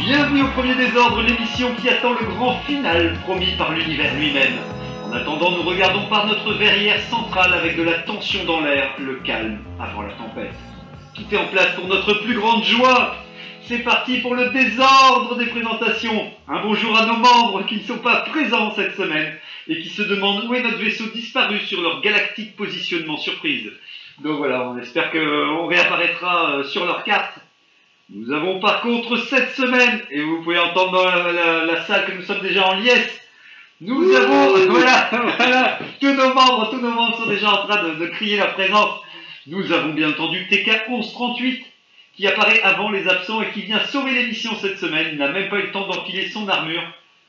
Bienvenue au Premier Désordre, l'émission qui attend le grand final promis par l'univers lui-même. En attendant, nous regardons par notre verrière centrale avec de la tension dans l'air, le calme avant la tempête. Tout est en place pour notre plus grande joie. C'est parti pour le désordre des présentations. Un bonjour à nos membres qui ne sont pas présents cette semaine et qui se demandent où est notre vaisseau disparu sur leur galactique positionnement surprise. Donc voilà, on espère qu'on réapparaîtra euh, sur leur carte nous avons par contre cette semaine, et vous pouvez entendre dans la, la- la salle que nous sommes déjà en liesse, nous avons, voilà, voilà, tous nos membres, tous nos membres sont déjà en train de, de crier leur présence. Nous avons bien entendu TK 1138 qui apparaît avant les absents et qui vient sauver l'émission cette semaine. Il n'a même pas eu le temps d'enfiler son armure.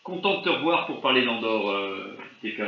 Content de te revoir pour parler d'Andorre, euh, TK.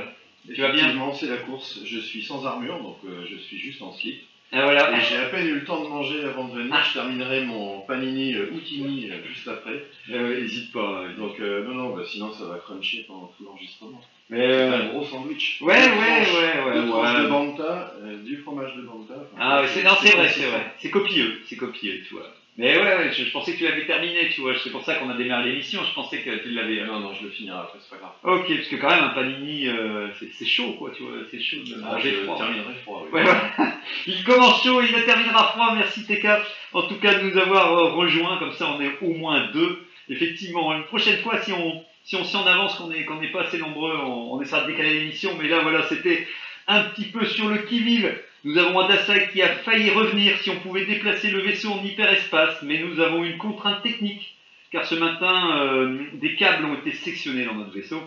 Tu vas bien? Effectivement, c'est la course. Je suis sans armure, donc euh, je suis juste en slip. Ah, voilà. J'ai à peine eu le temps de manger avant de venir. Je terminerai mon panini euh, Outini euh, juste après. Euh, hésite pas. euh, Donc, non, non, bah, sinon ça va cruncher pendant tout l'enregistrement. Mais, C'est un gros sandwich. ouais, ouais, ouais, ouais, deux tranches ouais. de banta, du fromage de banta. Enfin, Ah ouais, c'est, non, c'est vrai, c'est vrai. C'est copieux, c'est copieux, tu vois. Mais ouais, ouais, je, je pensais que tu l'avais terminé, tu vois. C'est pour ça qu'on a démarré l'émission. Je pensais que tu l'avais. euh, Non, non, je le finirai après, c'est pas grave. Ok, parce que quand même, un panini, euh, c'est, chaud, quoi, tu vois. C'est chaud de Ah, manger je froid. terminerai froid. oui. Ouais, voilà. Il commence chaud, il la terminera froid. Merci TK, en tout cas, de nous avoir euh, rejoints. Comme ça, on est au moins deux. Effectivement, une prochaine fois, si on si on s'y en avance, qu'on n'est qu'on n'est pas assez nombreux, on, on essaiera de décaler l'émission. Mais là, voilà, c'était un petit peu sur le qui-vive. Nous avons un Dassault qui a failli revenir si on pouvait déplacer le vaisseau en hyperespace, mais nous avons une contrainte technique, car ce matin, euh, des câbles ont été sectionnés dans notre vaisseau.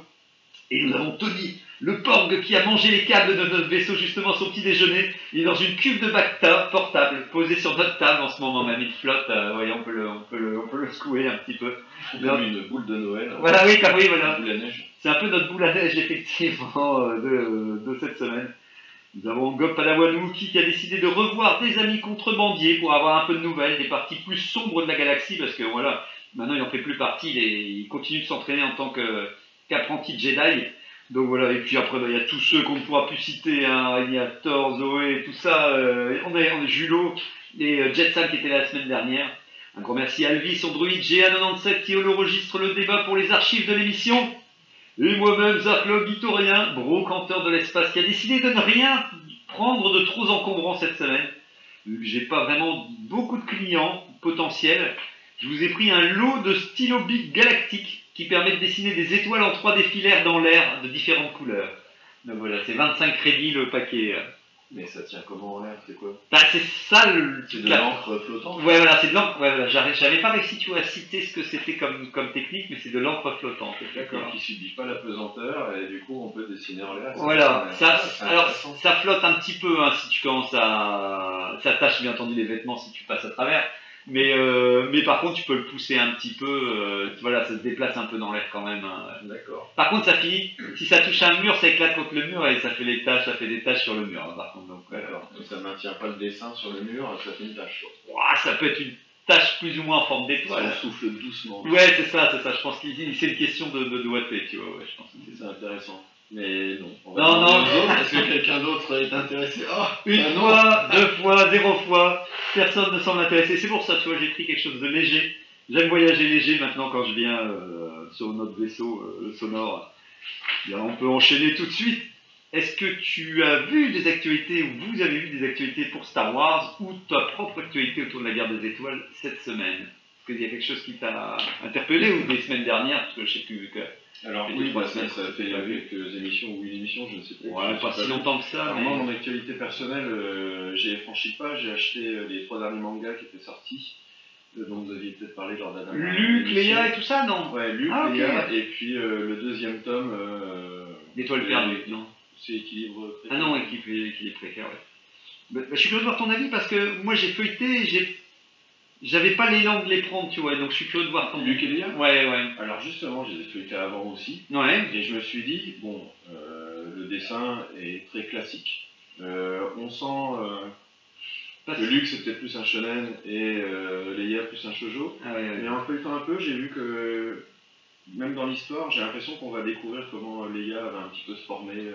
Et nous avons Tony, le porg qui a mangé les câbles de notre vaisseau justement son petit déjeuner. Il est dans une cuve de bacta portable, posée sur notre table en ce moment même. Il flotte, euh, voyez, on peut, le, on, peut le, on peut le secouer un petit peu. Comme une boule de Noël. Voilà, oui, car oui, voilà. C'est un peu notre boule à neige, effectivement, euh, de, de cette semaine. Nous avons Gob Padawan Wookie qui a décidé de revoir des amis contrebandiers pour avoir un peu de nouvelles, des parties plus sombres de la galaxie, parce que voilà, maintenant il n'en fait plus partie, il, est- il continue de s'entraîner en tant qu'apprenti Jedi. Donc voilà, et puis après, bah, il y a tous ceux qu'on ne pourra plus citer, hein. il Thor, Zoé, tout ça. euh, on, a, on Julo et euh, qui étaient là la semaine dernière. Un grand merci à Alvis, son druide GA97 qui enregistre le débat pour les archives de l'émission. Et moi-même, Zarklog Vitorien, brocanteur de l'espace, qui a décidé de ne rien prendre de trop encombrant cette semaine. Vu que j'ai pas vraiment beaucoup de clients potentiels, je vous ai pris un lot de stylo bic galactiques qui permet de dessiner des étoiles en 3D filaires dans l'air de différentes couleurs. Donc voilà, c'est 25 crédits le paquet. Mais ça tient comment en l'air C'est quoi Bah, c'est ça le. C'est de l'encre flottante Ouais, voilà, c'est de l'encre. Ouais, voilà, j'avais pas réussi, tu vois, à citer ce que c'était comme, comme technique, mais c'est de l'encre flottante. D'accord. Qui subit pas la pesanteur et du coup on peut dessiner en l'air. Voilà, ça, alors ça flotte un petit peu hein, si tu commences à. Ça tâche bien entendu les vêtements si tu passes à travers. Mais, euh, mais par contre, tu peux le pousser un petit peu. euh, voilà, ça se déplace un peu dans l'air quand même. hein. D'accord. Par contre, ça finit. Si ça touche un mur, ça éclate contre le mur et ça fait des taches, ça fait des taches sur le mur. hein, par contre, donc, euh, D'accord. Donc ça maintient pas le dessin sur le mur, ça fait une tache. ouah, ça peut être une tache plus ou moins en forme d'étoile. Ça souffle doucement. Ouais, c'est ça, c'est ça. Je pense que c'est une question de, de doigté, tu vois. Ouais, je pense que c'est ça. C'est intéressant. Mais non. On va Non, non. autres, Est-ce que quelqu'un d'autre est intéressé Ah Une ah non. fois, deux fois, zéro fois, personne ne semble intéressé. C'est pour ça, tu vois, j'ai pris quelque chose de léger. J'aime voyager léger maintenant quand je viens euh, sur notre vaisseau, euh, sonore. On peut enchaîner tout de suite. Est-ce que tu as vu des actualités, ou vous avez vu des actualités pour Star Wars, ou ta propre actualité autour de la guerre des étoiles cette semaine? Qu'il y a quelque chose qui t'a interpellé, ou des semaines dernières, parce que je sais plus que... Alors Les oui, trois bah, ça, semaines, ça fait t'as vu quelques émissions ou une émission, je ne sais plus. Ouais, pas sais si longtemps que ça, Alors mais... moi, mon actualité personnelle, euh, j'ai franchi pas, j'ai acheté euh, les trois derniers mangas qui étaient sortis, euh, dont vous aviez peut-être parlé lors de la dernière Luc. Léa et tout ça, non? Ouais, Luc, Ah. Léa, et puis euh, le deuxième tome, euh, L'étoile euh, perdue, non? C'est équilibre. Ah non, équipe, équipe précaire, ouais. Bah, bah, je suis curieux de voir ton avis parce que moi j'ai feuilleté, j'ai j'avais pas l'élan de les prendre, tu vois, donc je suis curieux de voir comment. Luc et Léa Ouais, ouais. Alors justement, je les ai feuilletés avant aussi. Ouais. Et je me suis dit, bon, euh, le dessin est très classique. Euh, on sent euh, que Luc c'est peut-être plus un shonen et euh, Leia plus un shoujo. Ah ouais, ouais. Mais en feuilletant un peu, j'ai vu que même dans l'histoire, j'ai l'impression qu'on va découvrir comment Leia va un petit peu se former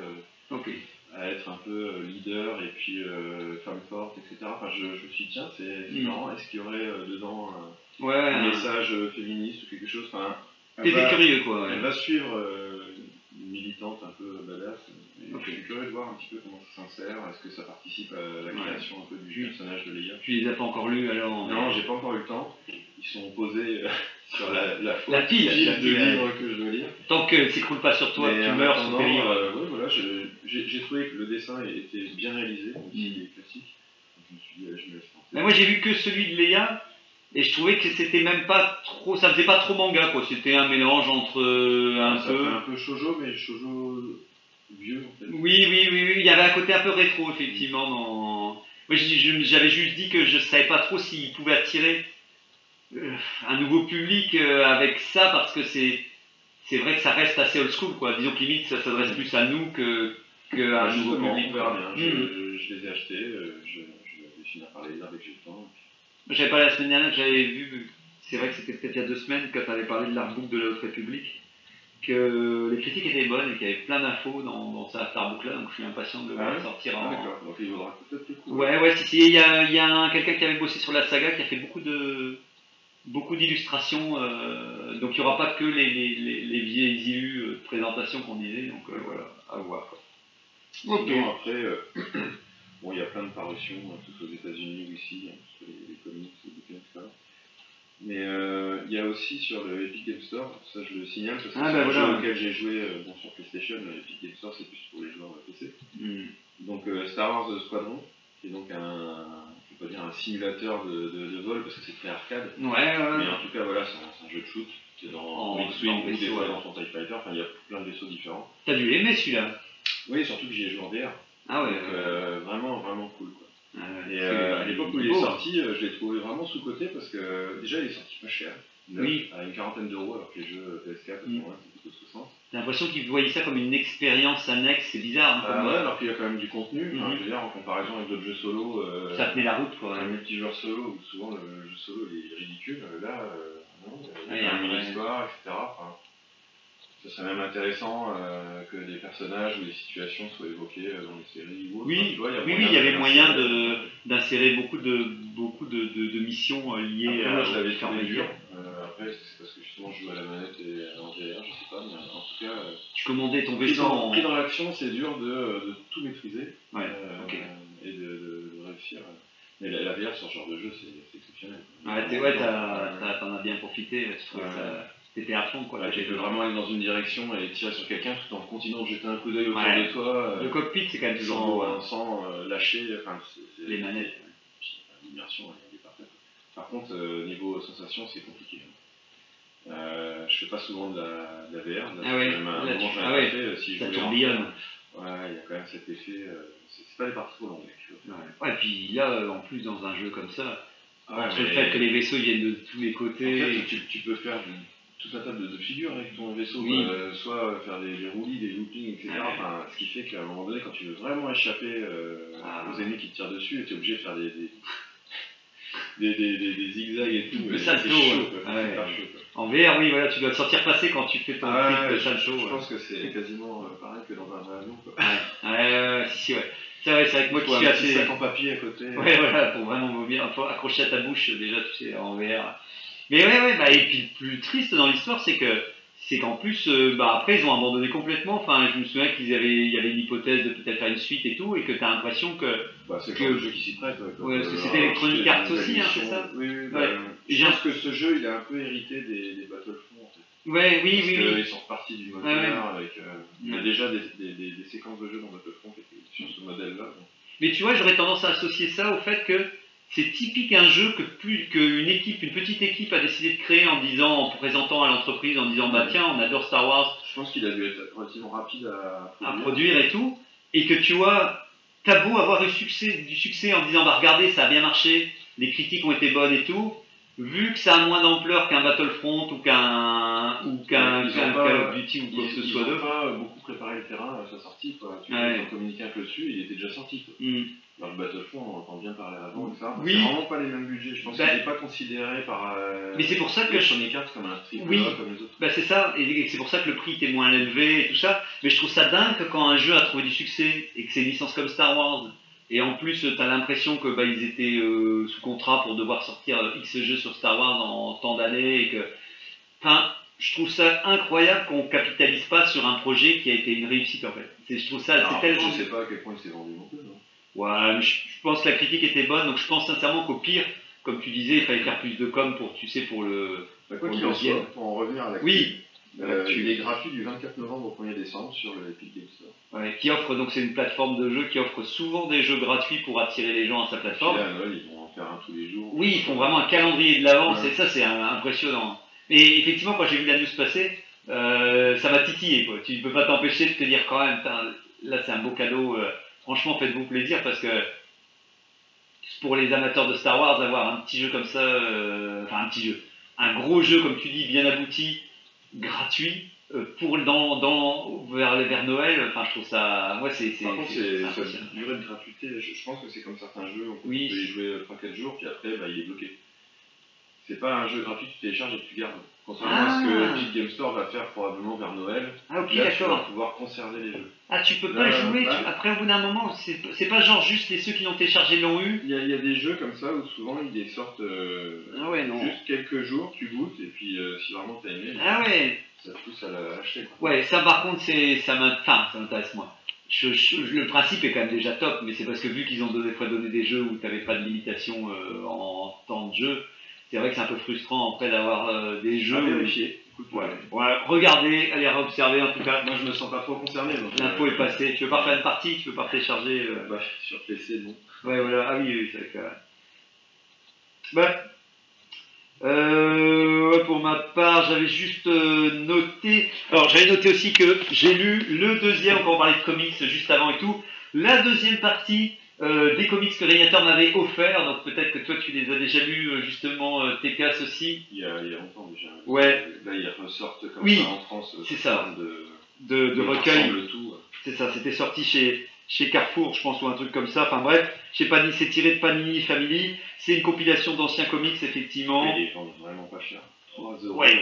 Ok. À être un peu euh, leader et puis euh, femme forte, etc. Enfin, je, je me suis dit, tiens, c'est Mm. marrant, est-ce qu'il y aurait euh, dedans un, Ouais, un ouais. message féministe ou quelque chose? Enfin, elle T'étais va- curieux, quoi. elle Ouais. va suivre une militante un peu badass. Et Ok. Je suis curieux de voir un petit peu comment ça s'insère. Est-ce que ça participe à la Ouais. création un peu du personnage de Leia? Tu les as pas encore lus alors Non, j'ai pas encore eu le temps. Ils sont posés sur la, la, La pile, de ouais. livres que je dois lire. Tant que s'écroule pas sur toi, Mais tu meurs attendant, périr. ouais, voilà, je- j'ai trouvé que le dessin était bien réalisé, même s'il Mm. est classique. Donc, je me suis dit, allez, je me laisse tenter. Mais moi j'ai vu que celui de Léa et je trouvais que c'était même pas trop, ça faisait pas trop manga quoi. C'était un mélange entre euh, un ça peu. fait un peu shoujo, mais shoujo vieux en fait. Oui, oui, oui, oui, il y avait un côté un peu rétro effectivement dans. Moi j'avais juste dit que je savais pas trop s'il pouvait attirer euh, un nouveau public euh, avec ça parce que c'est c'est vrai que ça reste assez old school quoi. Disons que limite ça s'adresse plus à nous que que à Ah, un nouveau public. on verra bien. Je, je les ai achetés, euh, je, je vais finir par les lire dès que j'ai le temps. J'avais pas la semaine dernière que j'avais vu, c'est vrai que c'était peut-être il y a deux semaines quand tu avais parlé de l'artbook de la Haute République, que les critiques étaient bonnes et qu'il y avait plein d'infos dans, dans cet artbook là, donc je suis impatient de le Ah ouais sortir Ah, en. d'accord, donc il vaudra peut-être le coup. Ouais, ouais, si, si, il y a, y a un- quelqu'un qui avait bossé sur la saga qui a fait beaucoup de beaucoup d'illustrations, euh, donc il n'y aura pas que les, les, les, les vieilles illus euh, de présentation qu'on disait, donc euh, voilà, à voir. Quoi. Ok. Sinon, après, euh, bon, il y a plein de parutions, hein, tous aux États-Unis ou ici, hein, sur les, les comics, les bouquins, etc. Mais euh, il y a aussi sur le Epic Game Store, ça je le signale parce que Ah, c'est bah un voilà. jeu auquel j'ai joué euh, bon, sur PlayStation, Epic Game Store c'est plus pour les joueurs PC. Hmm. Donc Star Wars Squadron, qui est donc un, je dire un simulateur de, de, de vol parce que c'est très arcade, Ouais, ouais, mais en tout cas voilà, c'est un, c'est un jeu de shoot qui est dans X-Wing ou des fois dans son TIE Fighter, enfin il y a plein de vaisseaux différents. T'as dû l'aimer celui-là. Oui, surtout que j'y ai joué en VR. Ah ouais. Donc, euh, vraiment, vraiment cool. Quoi. Ah ouais, Et euh, à l'époque où il est beau. sorti, euh, je l'ai trouvé vraiment sous-côté parce que déjà il est sorti pas cher, Oui. à une quarantaine d'euros, alors que les jeux PS4 à ce moment-là c'était plutôt 60. J'ai l'impression qu'ils voyaient ça comme une expérience annexe, c'est bizarre. hein, Ah ouais, alors qu'il y a quand même du contenu, enfin, Mhm. je veux dire, en comparaison avec d'autres jeux solo. euh, Ça tenait la route quoi. un multijoueur solo où souvent le jeu solo est ridicule, là, non, il y a une histoire, etc. Enfin, ce serait même intéressant euh, que des personnages ou des situations soient évoqués euh, dans les séries ou. Oui, vois, oui, oui, il y avait moyen de- d'insérer beaucoup de, beaucoup de, de, de missions euh, liées Après, moi, à je l'avais trouvé dur. Euh, après, c'est parce que justement, je joue à la manette et en VR, je sais pas, mais en tout cas, Tu commandais ton vaisseau en. pris dans l'action, c'est dur de, de tout maîtriser Ouais, euh, et de, réussir. Mais la, la VR sur ce genre de jeu, c'est c'est exceptionnel. Ouais, t'es- t'en as bien profité, tu trouvais Ouais. ça. T'étais à fond quoi. T'étais peux dedans. vraiment aller dans une direction et tirer sur quelqu'un tout en continuant de jeter un coup d'œil autour Ouais. de toi. euh, Le cockpit c'est quand même toujours beau. sans, hein. sans, euh, lâcher enfin, Les manettes. L'immersion, elle est parfaite. Par contre, euh, niveau sensation, c'est compliqué. hein. Euh, je fais pas souvent de la, de la VR. Là, Ah ouais, même un là, tu- ah ouais, fait, euh, si Ça tourbillonne. Ouais, il y a quand même cet effet. c'est pas des parties trop longues. Ouais. Ouais, puis là, en plus, dans un jeu comme ça, Ah, entre mais- le fait que les vaisseaux viennent de tous les En côtés. fait, tu, tu peux faire du- tout un tas de, de figures avec ton vaisseau, Oui. quoi. soit faire des, des roulis, des loopings, etc. Enfin, ce qui fait qu'à un moment donné, quand tu veux vraiment échapper euh, Ah. aux ennemis qui te tirent dessus, tu es obligé de faire des, des, zigzags et tout. Le salto, chaud, ouais. quoi. C'est ouais. pas chaud, quoi. En VR, oui, voilà, tu dois te sortir passer quand tu fais ton Ah, clip de je, salto. je ouais. pense que c'est quasiment euh, pareil que dans un vrai avion. Quoi. Ouais, si, si, ouais. C'est vrai, c'est que moi qui suis assez. sac en papier à côté. Ouais, voilà, pour vraiment faut accrocher à ta bouche déjà, tu sais, en VR. Mais ouais, ouais, bah, et puis le plus triste dans l'histoire, c'est que c'est qu'en plus, euh, bah, après, ils ont abandonné complètement. Enfin, je me souviens qu'ils avaient, il y avait une hypothèse de peut-être faire une suite et tout, et que t'as l'impression que. Bah, c'est le que- de jeu qui s'y prête. Ouais, Ouais, parce que c'était Electronic Arts aussi, hein, c'est ça Oui, oui. bah, Ouais. Je pense que ce jeu, il a un peu hérité des, des Battlefront. En fait. Ouais, oui, Parce oui, oui. qu'ils sont repartis du moteur ouais. avec. euh, Il y a déjà des, des, séquences de jeux dans Battlefront qui étaient sur ce modèle-là. donc. Mais tu vois, j'aurais tendance à associer ça au fait que c'est typique un jeu que plus qu'une équipe, une petite équipe a décidé de créer en disant, en présentant à l'entreprise, en disant bah tiens, on adore Star Wars, Je pense qu'il a dû être relativement rapide à à produire. produire et tout, et que tu vois, t'as beau avoir eu succès, du succès en disant bah regardez, ça a bien marché, les critiques ont été bonnes et tout, vu que ça a moins d'ampleur qu'un Battlefront ou qu'un ou qu'un Ils pas- Call of Duty ou quoi que ce Ils soit n'ont d'autre. pas beaucoup préparé le terrain à sa sortie. Quoi. Tu Ouais. vois, ils ont communiqué un peu dessus, il était déjà sorti. Quoi. Hmm. Dans le Battlefront, on entend bien parler avant, etc. Oui. C'est vraiment pas les mêmes budgets. Je pense Bah- qu'il n'est pas considéré par euh, Mais c'est pour ça que je- Electronic Arts comme un triple Oui. A comme les autres. Bah c'est ça, et c'est pour ça que le prix était moins élevé et tout ça. Mais je trouve ça dingue que quand un jeu a trouvé du succès et que c'est une licence comme Star Wars, et en plus tu as l'impression que bah, ils étaient euh, sous contrat pour devoir sortir X jeux sur Star Wars en tant d'années et que. Enfin, je trouve ça incroyable qu'on capitalise pas sur un projet qui a été une réussite en fait. C'est- Je trouve ça, Alors, c'est après, tellement. Je sais pas à quel point il s'est vendu non plus. Ouais, mais je, je pense que la critique était bonne, donc je pense sincèrement qu'au pire, comme tu disais, il fallait faire plus de com pour, tu sais, pour le. Bah, quoi Pour qu'il en soit, pour en revenir à la Oui, euh, l'actu. il est gratuit du 24 novembre au 1er décembre sur le Epic Games Store. Ouais, qui offre donc c'est une plateforme de jeu qui offre souvent des jeux gratuits pour attirer les gens à sa plateforme. là, Noël, ils vont en faire un tous les jours. Oui, ils font vraiment un calendrier de l'avance Ouais. et ça c'est un- impressionnant. Et effectivement, quand j'ai vu la news passer, euh, ça m'a titillé. Quoi. Tu ne peux pas t'empêcher de te dire quand même, là c'est un beau cadeau. euh, franchement, faites-vous plaisir parce que pour les amateurs de Star Wars, avoir un petit jeu comme ça, euh, enfin un petit jeu, un gros jeu comme tu dis, bien abouti, gratuit. euh, pour dans, dans vers, vers Noël, enfin je trouve ça, moi c'est c'est Par contre, c'est- durée de gratuité. Je, je pense que c'est comme certains jeux, on peut Oui. y jouer 3-4 jours, puis après, bah, il est bloqué. C'est pas un jeu gratuit que tu télécharges et que tu gardes. Contrairement à ce Ah. que Epic Game Store va faire probablement vers Noël, Ah ok tu vas pouvoir conserver les jeux. Ah tu peux pas Là, jouer, là. tu- après au bout d'un moment, c'est c'est pas genre juste les ceux qui l'ont téléchargé l'ont eu. Il y, a, il y a des jeux comme ça où souvent ils les sortent euh, Ah ouais non. juste quelques jours, tu goûtes, et puis euh, si vraiment t'as aimé, Ah ouais, ça te pousse à la- à l'acheter. ouais ça par contre c'est ça m'int- enfin, ça m'intéresse. Je- je- le principe est quand même déjà top, mais c'est parce que vu qu'ils ont des fois donné des jeux où t'avais pas de limitation euh, en temps de jeu, c'est vrai que c'est un peu frustrant après d'avoir euh, des Je jeux. où- vérifier. Ouais. ouais, regardez, allez observer en tout cas. Moi je me sens pas trop concerné. L'info euh, est passée. Tu veux pas faire une partie, tu veux pas télécharger. euh, bah, sur PC, non. Ouais, voilà. Ah oui, oui, c'est vrai que. Bah, euh, pour ma part, j'avais juste euh, noté. Alors, j'avais noté aussi que j'ai lu le deuxième, quand on parlait de comics juste avant et tout, la deuxième partie euh, des comics que Régnator m'avait offert. Donc, peut-être que toi, tu les as déjà lus, euh, justement, euh, TK aussi, Il y, a, il y a longtemps déjà. Ouais. Là ils ressortent comme Oui, ça en France. c'est ça. De, de, de recueil. tout. C'est ça, c'était sorti chez, chez Carrefour, je pense, ou un truc comme ça. Enfin bref, chez Panini, c'est tiré de Panini Family. C'est une compilation d'anciens comics, effectivement. Et ils les vendent vraiment pas cher. 3 euros. Ouais.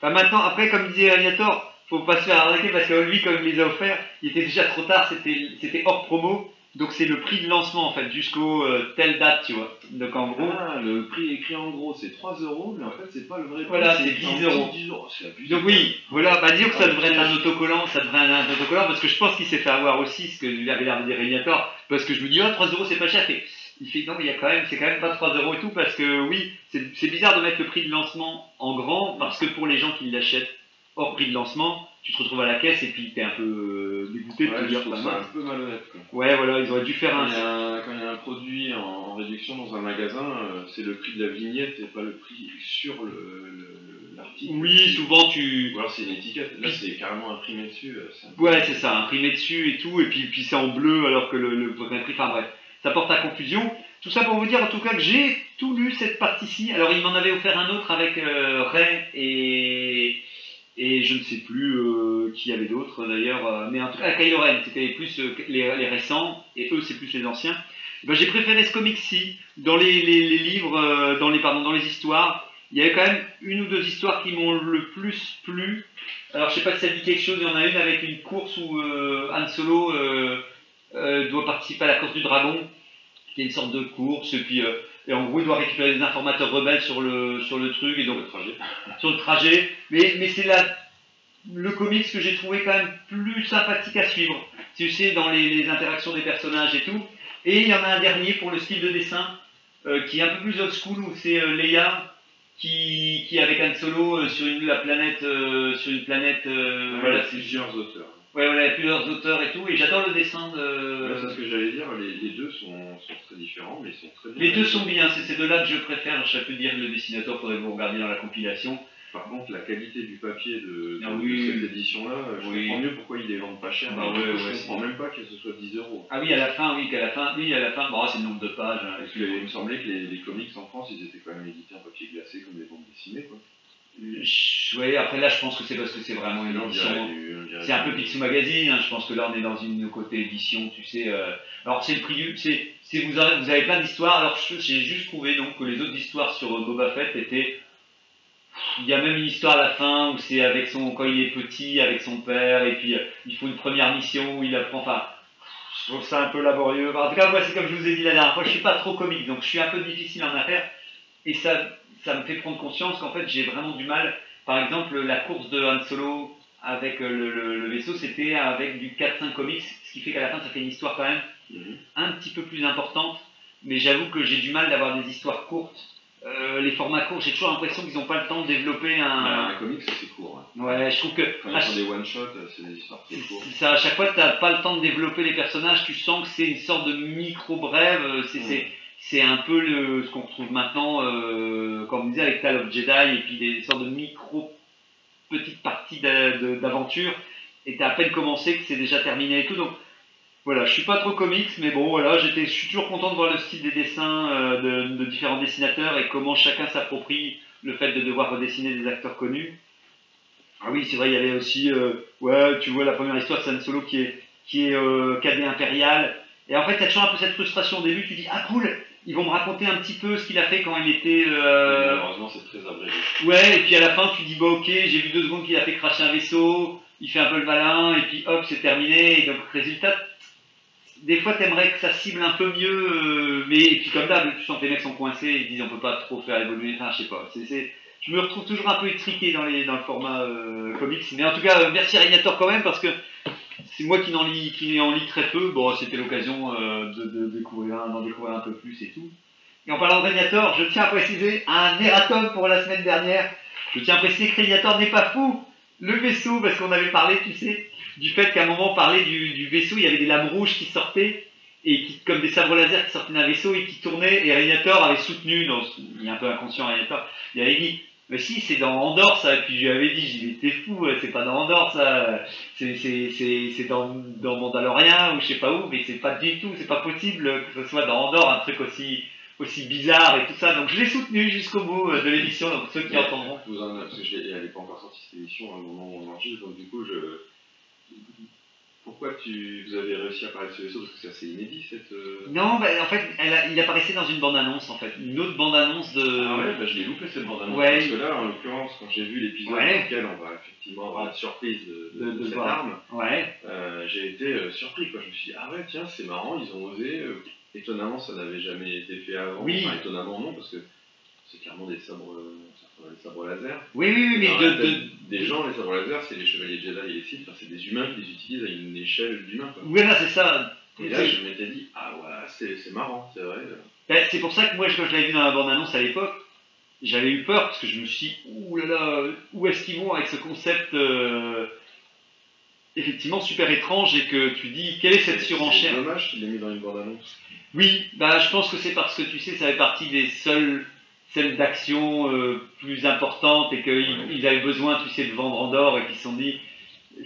Enfin, maintenant, après, comme disait Alliator, faut pas se faire arnaquer parce que lui, comme il les a offerts, il était déjà trop tard, c'était c'était hors promo. Donc c'est le prix de lancement en fait, jusqu'au euh, telle date, tu vois. Donc en gros. Ah, le prix écrit en gros c'est 3 euros, mais en fait c'est pas le vrai prix. Voilà, c'est écrit en 10 euros. petit 10 euros. C'est abusé. Donc oui, voilà, bah dire que ça Ah, devrait être un autocollant, ça devrait être un autocollant, parce que je pense qu'il s'est fait avoir aussi, ce que lui avait l'air de dire Régnator, parce que je me dis, oh, 3 euros c'est pas cher, Et il fait, non, il y a quand même, c'est quand même pas 3 euros et tout, parce que oui, c'est c'est bizarre de mettre le prix de lancement en grand, parce que pour les gens qui l'achètent hors prix de lancement, tu te retrouves à la caisse et puis t'es un peu euh, dégoûté de Ouais, te dire, ça un peu malhonnête. Quoi. ouais, voilà, ils auraient dû faire Quand il, un. a un, quand il y a un produit en, en réduction dans un magasin, euh, c'est le prix de la vignette et pas le prix sur le- le- l'article. Oui, souvent tu. Ou alors c'est une étiquette. Là c'est carrément imprimé dessus. euh, Ouais, c'est ça, imprimé dessus et tout, et puis, puis c'est en bleu alors que le, le vrai prix, enfin bref, ça porte à confusion. Tout ça pour vous dire en tout cas que j'ai tout lu cette partie-ci. Alors il m'en avait offert un autre avec euh, Ray et, et je ne sais plus euh, qui y avait d'autres d'ailleurs, euh, mais en tout cas Kylo Ren, c'était plus euh, les, les récents et eux c'est plus les anciens. Ben, j'ai préféré ce comic-ci. Dans les, les- livres, dans les, pardon, dans les histoires, il y avait quand même une ou deux histoires qui m'ont le plus plu. Alors je sais pas si ça dit quelque chose, il y en a une avec une course où Han Solo doit participer à la course du dragon, qui est une sorte de course, puis et en gros il doit récupérer des informateurs rebelles sur le, sur le truc, et donc le trajet. sur le trajet. Mais, mais c'est la, le comics que j'ai trouvé quand même plus sympathique à suivre. Tu sais, dans les, interactions des personnages et tout. Et il y en a un dernier pour le style de dessin euh, qui est un peu plus old school où c'est euh, Leia qui, qui avec Han Solo euh, sur une, la planète, sur une planète. voilà, c'est- plusieurs auteurs. Ouais, y a plusieurs auteurs et tout. Et j'adore le dessin de. Ouais, c'est ce que j'allais dire, les, les deux sont, sont très différents, mais ils sont très bien. Les deux sont bien, c'est ces deux-là que je préfère. Je peux dire le dessinateur, faudrait que vous regardiez dans la compilation. Par contre, la qualité du papier de, Ah de oui. cette édition-là, je Oui. comprends mieux pourquoi ils les vendent pas cher. Bah ouais, je ouais, comprends même pas que ce soit 10 euros. Ah oui, à la fin, oui, qu'à la fin, oui, à la fin, bon, c'est le nombre de pages. hein, Parce que, il me semblait que les, les comics en France, ils étaient quand même édités en papier glacé comme les bandes dessinées. Quoi. Je- Ouais, après là, je pense que c'est parce que c'est vraiment une édition. C'est un peu Picsou Magazine, hein, je pense que là on est dans une côté édition, tu sais. euh, Alors c'est le prix du. c'est- vous, avez, vous avez plein d'histoires, alors j'ai juste trouvé donc que les autres histoires sur euh, Boba Fett étaient. Il y a même une histoire à la fin où c'est avec son. quand il est petit, avec son père, et puis euh, il faut une première mission où il apprend. Enfin, je trouve ça un peu laborieux. En tout cas, moi c'est comme je vous ai dit la dernière fois, je suis pas trop comique, donc je suis un peu difficile en affaires, et ça, ça me fait prendre conscience qu'en fait j'ai vraiment du mal. Par exemple, la course de Han Solo avec euh, le, le- le vaisseau, c'était avec du 4-5 comics, ce qui fait qu'à la fin, ça fait une histoire quand même Mhm. un petit peu plus importante. Mais j'avoue que j'ai du mal d'avoir des histoires courtes. Euh, les formats courts, j'ai toujours l'impression qu'ils n'ont pas le temps de développer Bah, un. un comics, c'est court. hein. Ouais, je trouve que. Quand ils font des one-shots, c'est des histoires très courtes. ça, à chaque fois, tu n'as pas le temps de développer les personnages, tu sens que c'est une sorte de micro-brève, euh, c'est Mm. C'est- un peu le, ce qu'on retrouve maintenant, euh, comme on disait, avec Call of Jedi, et puis des sortes de micro petites parties d'aventure, et à peine commencé que c'est déjà terminé et tout, donc voilà, je suis pas trop comics, mais bon, voilà, j'étais, je suis toujours content de voir le style des dessins euh, de, différents dessinateurs et comment chacun s'approprie le fait de devoir redessiner des acteurs connus. Ah oui, c'est vrai, il y avait aussi, euh, ouais, tu vois la première histoire, c'est Han Solo qui est, qui est euh, cadet impérial. Et en fait, tu as toujours un peu cette frustration au début, tu dis, ah cool, ils vont me raconter un petit peu ce qu'il a fait quand il était... euh, Malheureusement, c'est très abrégé. Ouais, et puis à la fin, tu dis, bah ok, j'ai vu deux secondes qu'il a fait cracher un vaisseau, il fait un peu le malin, et puis hop, c'est terminé. Et donc, résultat, des fois, t'aimerais que ça cible un peu mieux, euh, mais et puis comme d'hab, tu sens que les mecs sont coincés, ils disent, on peut pas trop faire évoluer, enfin, je sais pas. c'est Je me retrouve toujours un peu étriqué dans, les, dans le format euh, comics, mais en tout cas, merci Régnator quand même, parce que moi qui n'en lis, qui en lis très peu. Bon, c'était l'occasion euh, de, découvrir, d'en découvrir un peu plus et tout. Et en parlant de Régnator, je tiens à préciser un erratum pour la semaine dernière. Je tiens à préciser que Régnator n'est pas fou. Le vaisseau, parce qu'on avait parlé, tu sais, du fait qu'à un moment on parlait du, du vaisseau, il y avait des lames rouges qui sortaient, et qui, comme des sabres laser qui sortaient d'un vaisseau et qui tournaient, et Régnator avait soutenu, dans, il est un peu inconscient Régnator, il avait dit, mais si, c'est dans Andorre ça, et puis je lui avais dit, j'ai dit, t'es fou, c'est pas dans Andorre ça, c'est, c'est, c'est, c'est dans, dans Mandalorian ou je sais pas où, mais c'est pas du tout, c'est pas possible que ce soit dans Andorre un truc aussi, aussi bizarre et tout ça. Donc je l'ai soutenu jusqu'au bout euh, de l'émission, donc ceux qui entendront. Vous en- parce que je elle n'est pas encore sortie cette émission au moment où on enregistre, donc du coup, je. Pourquoi tu, vous avez réussi à parler de ce vaisseau? Parce que c'est assez inédit cette. euh, Non, bah, en fait, elle a- il apparaissait dans une bande-annonce en fait, une autre bande-annonce de. Ah ouais, bah, je l'ai loupé cette bande-annonce. Ouais. Parce que là, en l'occurrence, quand j'ai vu l'épisode Ouais. dans lequel on va effectivement avoir une surprise de, de- De- de de cette arme, Ouais. euh, j'ai été euh, surpris. Quoi. Je me suis dit, ah ouais, tiens, c'est marrant, ils ont osé. étonnamment, ça n'avait jamais été fait avant. Oui. Enfin, étonnamment, non, parce que c'est clairement des sabres, des sabres laser. Oui, oui, oui, mais de, de- Des gens, les sabres laser, c'est les chevaliers Jedi et les Sith, enfin, c'est des humains qui les utilisent à une échelle d'humains. quoi. Voilà, c'est ça. Et là, je m'étais dit, ah ouais, c'est marrant, c'est vrai. Ben, c'est pour ça que moi, quand je l'avais vu dans la bande-annonce à l'époque, j'avais eu peur parce que je me suis dit, ouh là là, où est-ce qu'ils vont avec ce concept euh, effectivement super étrange et que tu dis, quelle est cette surenchère? C'est dommage qu'il l'ait mis dans une bande-annonce. Oui, bah, je pense que c'est parce que tu sais, ça fait partie des seules scènes d'action euh, plus importantes et qu'ils avaient besoin, tu sais, de vendre en or et qu'ils se sont dit.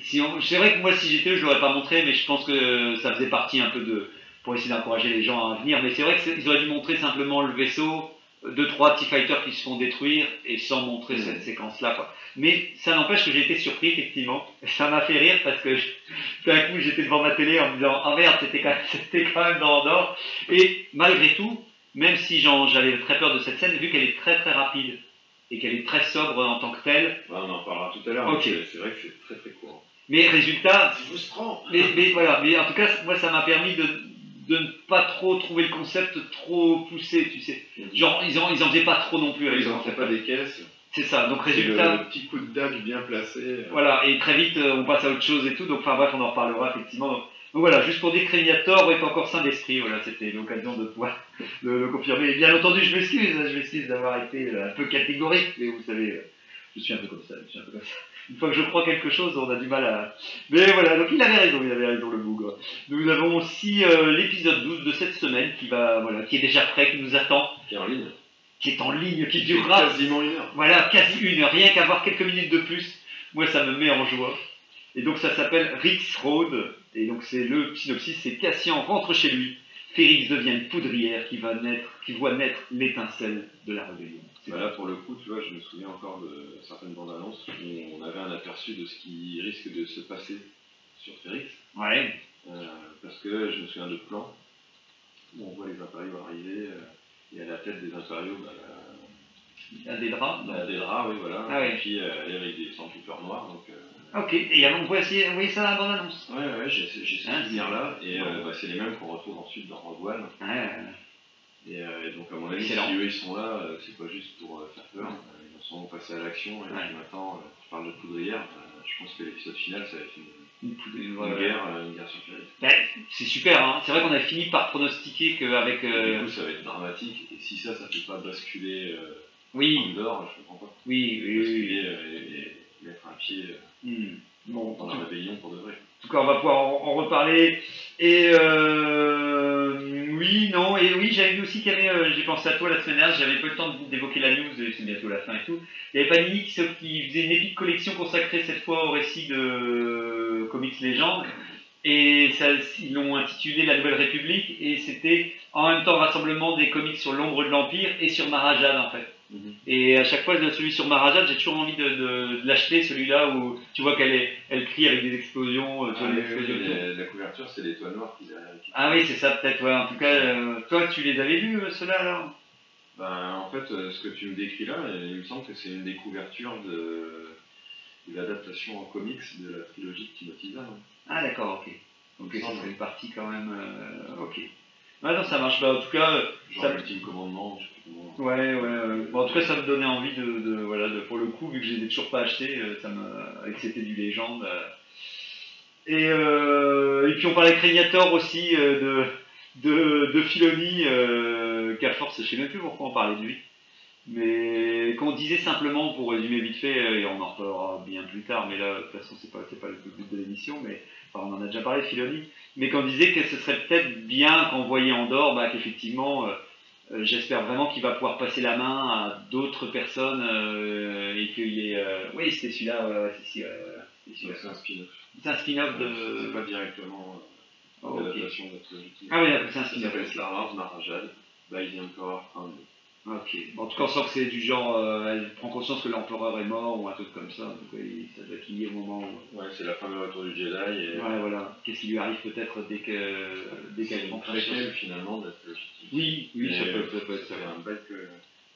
Si on... C'est vrai que moi, si j'étais eux, je l'aurais pas montré, mais je pense que ça faisait partie un peu de. pour essayer d'encourager les gens à venir. Mais c'est vrai qu'ils auraient dû montrer simplement le vaisseau, deux, trois T-Fighters qui se font détruire et sans montrer cette séquence-là. quoi. Mais ça n'empêche que j'ai été surpris, effectivement. Ça m'a fait rire parce que je- d'un coup, j'étais devant ma télé en me disant Ah merde, c'était quand, même- c'était quand même dans Andorre. Et malgré tout, même si j'avais très peur de cette scène, vu qu'elle est très très rapide et qu'elle est très sobre en tant que telle, on en parlera tout à l'heure, Ok. mais c'est- vrai que c'est très très court. mais résultat, C'est frustrant mais, mais voilà, mais en tout cas, moi ça m'a permis de, de ne pas trop trouver le concept trop poussé, tu sais. Genre, ils en, ils en faisaient pas trop non plus Ils ce en font concept. pas des caisses, C'est ça, donc résultat. le, le petit coup de dague bien placé. euh, Voilà, et très vite euh, on passe à autre chose et tout, donc enfin bref, on en reparlera effectivement. Donc, voilà, juste pour dire que Régnator est encore sain d'esprit, voilà, c'était l'occasion de pouvoir le, le confirmer. Et bien entendu, je m'excuse, hein, je m'excuse d'avoir été euh, un peu catégorique, mais vous savez, euh, je suis un peu comme ça, je suis un peu comme ça. Une fois que je crois quelque chose, on a du mal à. Mais voilà, donc il avait raison, il avait raison le bougre. Nous avons aussi euh, l'épisode 12 de cette semaine qui va, voilà, qui est déjà prêt, qui nous attend. qui est en ligne. qui est en ligne, qui durera quasiment une heure. voilà, quasi une heure, rien qu'avoir quelques minutes de plus, moi ça me met en joie. Et donc ça s'appelle Rix Road, et donc c'est le synopsis, c'est Cassian rentre chez lui, Férix devient une poudrière qui va naître, qui voit naître l'étincelle de la rébellion. Bah là, pour le coup, tu vois, je me souviens encore de certaines bandes annonces où on avait un aperçu de ce qui risque de se passer sur Férix. Ouais, Euh, parce que je me souviens de plans où on voit les impériaux arriver euh, et à la tête des impériaux, bah, la, il y a des draps. la Dédra, oui, voilà. Ah ouais. Et puis euh, elle est avec des stormtroopers noirs. Donc, euh, Ok, et alors on voit essayer, vous voyez ça dans la bande-annonce ouais, ouais, j'ai ce Ah, souvenir-là. Et euh, bah, c'est les mêmes qu'on retrouve ensuite dans Rogue One. Ouais, Et, euh, et donc, à mon avis, si eux ils sont là, euh, c'est pas juste pour faire peur. Ils sont passés à l'action. Et puis maintenant, tu parles de poudrière. je pense que l'épisode final, ça va être une, une une voilà. guerre, une guerre sur. Ben, c'est super, hein. c'est vrai qu'on avait fini par pronostiquer qu'avec... Du coup, ça va être dramatique. Et si ça, ça fait pas basculer Oui, Andorre, je comprends pas. oui, oui, oui. Basculer euh, et, et mettre un pied Hmm. Bon, rébellion pour de vrai. En tout cas, on va pouvoir en, reparler. Et euh, oui, non, et oui, j'avais vu aussi qu'il euh, j'ai pensé à toi la semaine dernière, j'avais pas le temps d'évoquer la news, c'est bientôt la fin et tout. Il y avait Panini qui, qui faisait une épique collection consacrée cette fois au récit de Comics Légendes. Et ils l'ont intitulé La Nouvelle République, et c'était en même temps rassemblement des comics sur l'ombre de l'Empire et sur Marajad en fait. Mhm. Et à chaque fois, celui sur Marajad, j'ai toujours envie de, de- de l'acheter, celui-là où tu vois qu'elle elle crie avec des explosions. euh, vois, Ah, les oui, explosions oui, autour. la, couverture, c'est l'étoile noire qui. Ah oui, c'est ça peut-être, ouais. En tout cas, euh, toi, tu les avais vus, euh, ceux-là, alors? Ben, en fait, euh, ce que tu me décris là, il me semble que c'est une des couvertures de, de l'adaptation en comics de la trilogie de Timothy Zahn. Ah d'accord, ok. Ok, Il me ça fait partie quand même... ok. Ouais, non, ça marche. Bah, en tout cas, Genre Ça- commandement, je. Ouais, ouais. bon, en tout cas, ça me donnait envie de, voilà, de, pour le coup, vu que je les ai toujours pas achetés, euh, ça me, et que c'était du légende. euh. Et, euh, et puis on parlait Crégnator aussi de, de, de qu'à force, je sais même plus pourquoi on parlait de lui. Mais qu'on disait simplement, pour résumer vite fait, et on en reparlera bien plus tard, mais là, de toute façon, c'est pas, c'est pas le but de l'émission, mais enfin, on en a déjà parlé Filoni, mais qu'on disait que ce serait peut-être bien qu'on voyait Andorre, bah, qu'effectivement, euh, euh, j'espère vraiment qu'il va pouvoir passer la main à d'autres personnes euh, et qu'il est. euh, Oui, c'était celui-là, ouais, ouais, c'est ouais, c'était celui-là. C'est un spin-off. C'est un spin-off C'est de. pas directement Oh, euh, ok. l'adaptation de la trilogie. Ah oui, c'est un spin-off. s'appelle Star Wars Marajad, by the Emperor Crown. Ok. En tout cas, on sent que c'est du genre, euh, elle prend conscience que l'empereur est mort ou un truc comme ça. Donc, oui, ça doit au moment où. Ouais, c'est la fin du retour du Jedi et Ouais, voilà. Qu'est-ce qui lui arrive peut-être dès que dès qu'elle prend conscience. finalement. Oui, oui, ça peut, ça peut être ça un bail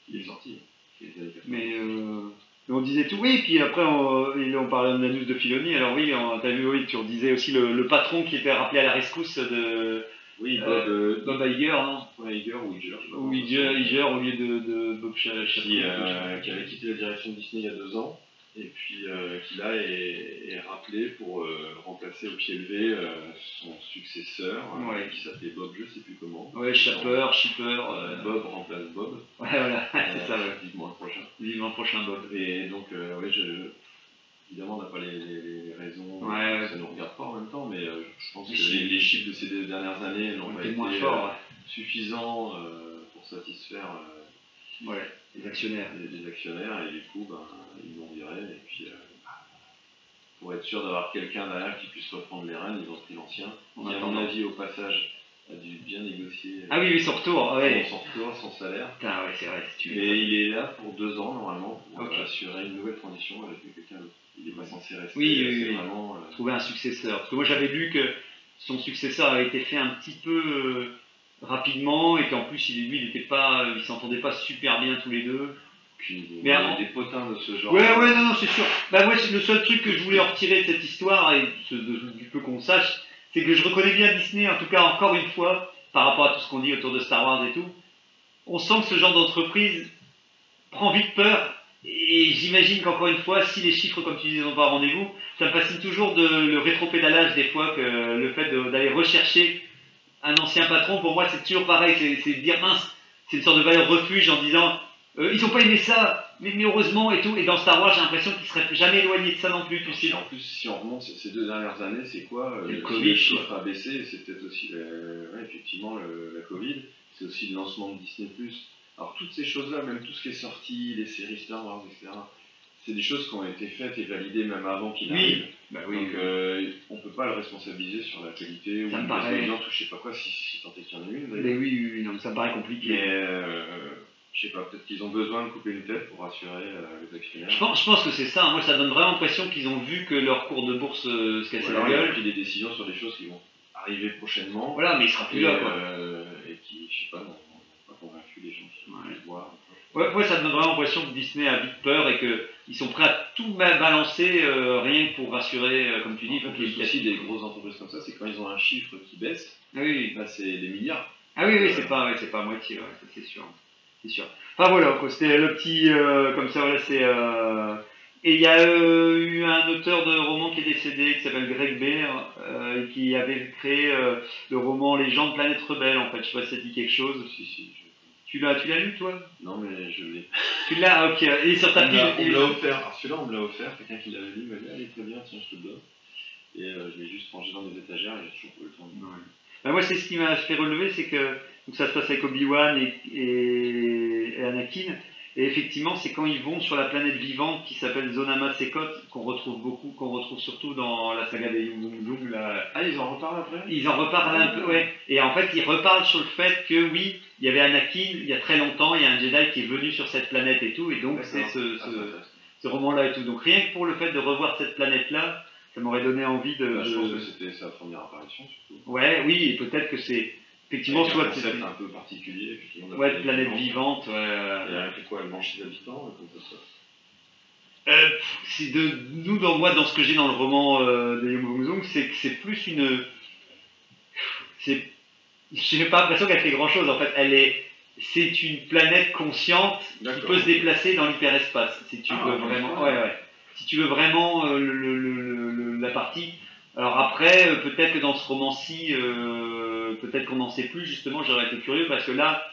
qu'il est sorti. C'est les années 80. Mais euh, on disait tout, oui, puis après on, parlait de la news de Filoni, alors oui, t'as vu, oui, tu redisais aussi le, le patron qui était rappelé à la rescousse de Oui, Bob, Euh, euh, Bob Iger, non ouais, Iger ou Iger, Ou Iger, au lieu de, de Bob qui, Chapek. euh, qui avait quitté la direction de Disney il y a deux ans et puis euh, qui là est, est rappelé pour euh, remplacer au pied levé euh, son successeur euh, Ouais. qui s'appelait Bob je sais plus comment. Ouais, Shapper, Shipper, Euh, euh, Bob remplace Bob. ouais, voilà, c'est ça, Euh. Vivement le prochain. Vivement prochain Bob. Et donc, euh, ouais, je, évidemment, on n'a pas les, les- les raisons, Ouais, ça ne nous regarde pas en même temps, mais euh, je pense Les que les, chiffres. les chiffres de ces deux dernières années n'ont On pas été moins euh, suffisants euh, pour satisfaire euh, ouais. les actionnaires. les, actionnaires et du coup ben, ils l'ont viré et puis pour être sûr d'avoir quelqu'un derrière qui puisse reprendre les rênes, ils ont pris l'ancien, En qui à mon avis au passage a dû bien négocier Ah oui, oui, son retour, ouais. son retour, son salaire. Putain, ouais, c'est vrai, si tu Mais il est là pour deux ans normalement pour assurer une nouvelle transition avec quelqu'un d'autre. Il n'est pas censé rester. Oui, oui, oui. vraiment. euh, trouver un successeur. Parce que moi j'avais lu que son successeur avait été fait un petit peu euh, rapidement et qu'en plus il, lui il était pas, il s'entendait pas super bien tous les deux. idée. Mais Il y a en- des potins de ce genre. Ouais ouais non non c'est sûr. Bah moi le seul truc que je voulais en retirer de cette histoire et de- du peu qu'on sache, c'est que je reconnais bien Disney en tout cas encore une fois par rapport à tout ce qu'on dit autour de Star Wars et tout. On sent que ce genre d'entreprise prend vite peur et j'imagine qu'encore une fois, si les chiffres, comme tu disais, n'ont pas rendez-vous, ça me fascine toujours de, le rétropédalage des fois, que le fait d'aller rechercher un ancien patron, pour moi c'est toujours pareil, c'est dire mince, c'est une sorte de valeur refuge en disant euh, ils n'ont pas aimé ça, mais, mais heureusement et tout. Et dans Star Wars, j'ai l'impression qu'ils seraient jamais éloignés de ça non plus, sais. En plus, si on remonte ces deux dernières années, c'est quoi euh, Le Covid, Le chiffre a baissé, c'est peut-être aussi, ouais, effectivement, le- la Covid. C'est aussi le lancement de Disney+, Alors toutes ces choses-là, même tout ce qui est sorti, les séries Star Wars, etc., c'est des choses qui ont été faites et validées même avant qu'il Oui. arrive. Bah Donc euh, on peut pas le responsabiliser sur la qualité ou Ça une paraît- audience ou je sais pas quoi, si, si tant est qu'il y en a une. Mais oui, oui, oui, non, mais ça me paraît compliqué. Mais euh, je sais pas, peut-être qu'ils ont besoin de couper une tête pour rassurer euh, les actionnaires. Je pense, je pense que c'est ça. Moi, ça donne vraiment l'impression qu'ils ont vu que leur cours de bourse euh, se Ou cassait alors, la gueule. des décisions sur des choses qui vont arriver prochainement. Voilà, mais il sera plus et, là, quoi. euh, et qui, je sais pas, n'ont les gens Ouais. qui voient. Ouais, ouais, ça me donne vraiment l'impression que Disney a vite peur et qu'ils sont prêts à tout ba- balancer euh, rien que pour rassurer, euh, comme tu dis, En fait, le souci des grosses entreprises comme ça, c'est quand ils ont un chiffre qui baisse, Ah oui, là c'est des milliards. Ah oui, oui, c'est pas, ouais, c'est pas à moitié, ouais, c'est sûr. C'est sûr. Enfin voilà, c'était le petit, euh, comme ça, voilà, c'est... Et il y a eu un auteur de roman qui est décédé, qui s'appelle Greg Bear, qui avait créé le roman Légende Planète Rebelle, en fait, je sais pas si ça dit quelque chose. Si, si, je- Tu l'as, tu l'as lu, toi? Non, mais je l'ai. Tu l'as, ok, est sur ta l'a- on pile. me l'a offert. Alors celui-là, on me l'a offert. Quelqu'un qui l'avait lu m'a dit Allez, très bien, tiens, je te le donne. Et euh, je l'ai juste rangé dans mes étagères et j'ai toujours pas eu le temps. de- Bah, moi, c'est ce qui m'a fait relever, c'est que donc ça se passe avec Obi-Wan et, et- et Anakin. Et effectivement, c'est quand ils vont sur la planète vivante qui s'appelle Zonama Sekot, qu'on retrouve beaucoup, qu'on retrouve surtout dans la saga des Zoom. là. Ah, ils en reparlent après? Ils en reparlent un peu, ouais. Et en fait, ils reparlent sur le fait que oui, il y avait Anakin il y a très longtemps, il y a un Jedi qui est venu sur cette planète et tout, et donc c'est ce, ce- roman-là et tout. Donc rien que pour le fait de revoir cette planète-là, ça m'aurait donné envie de. Bah, je pense de- que c'était sa première apparition, surtout. Ouais, oui, et peut-être que c'est effectivement soit concept c'était- un peu particulier. Ouais, planète vivante, ouais. Et fait quoi Elle mange ses habitants euh, Euh, c'est de nous dans moi dans ce que j'ai dans le roman euh, de Zung, c'est que c'est plus une c'est j'ai pas l'impression qu'elle fait grand chose en fait, elle est c'est une planète consciente qui peut se déplacer dans l'hyperespace si tu Ah, veux vraiment ouais ouais. Si tu veux vraiment euh, le- le- le- le- la partie alors après euh, peut-être que dans ce roman-ci euh, peut-être qu'on n'en sait plus justement, j'aurais été curieux parce que là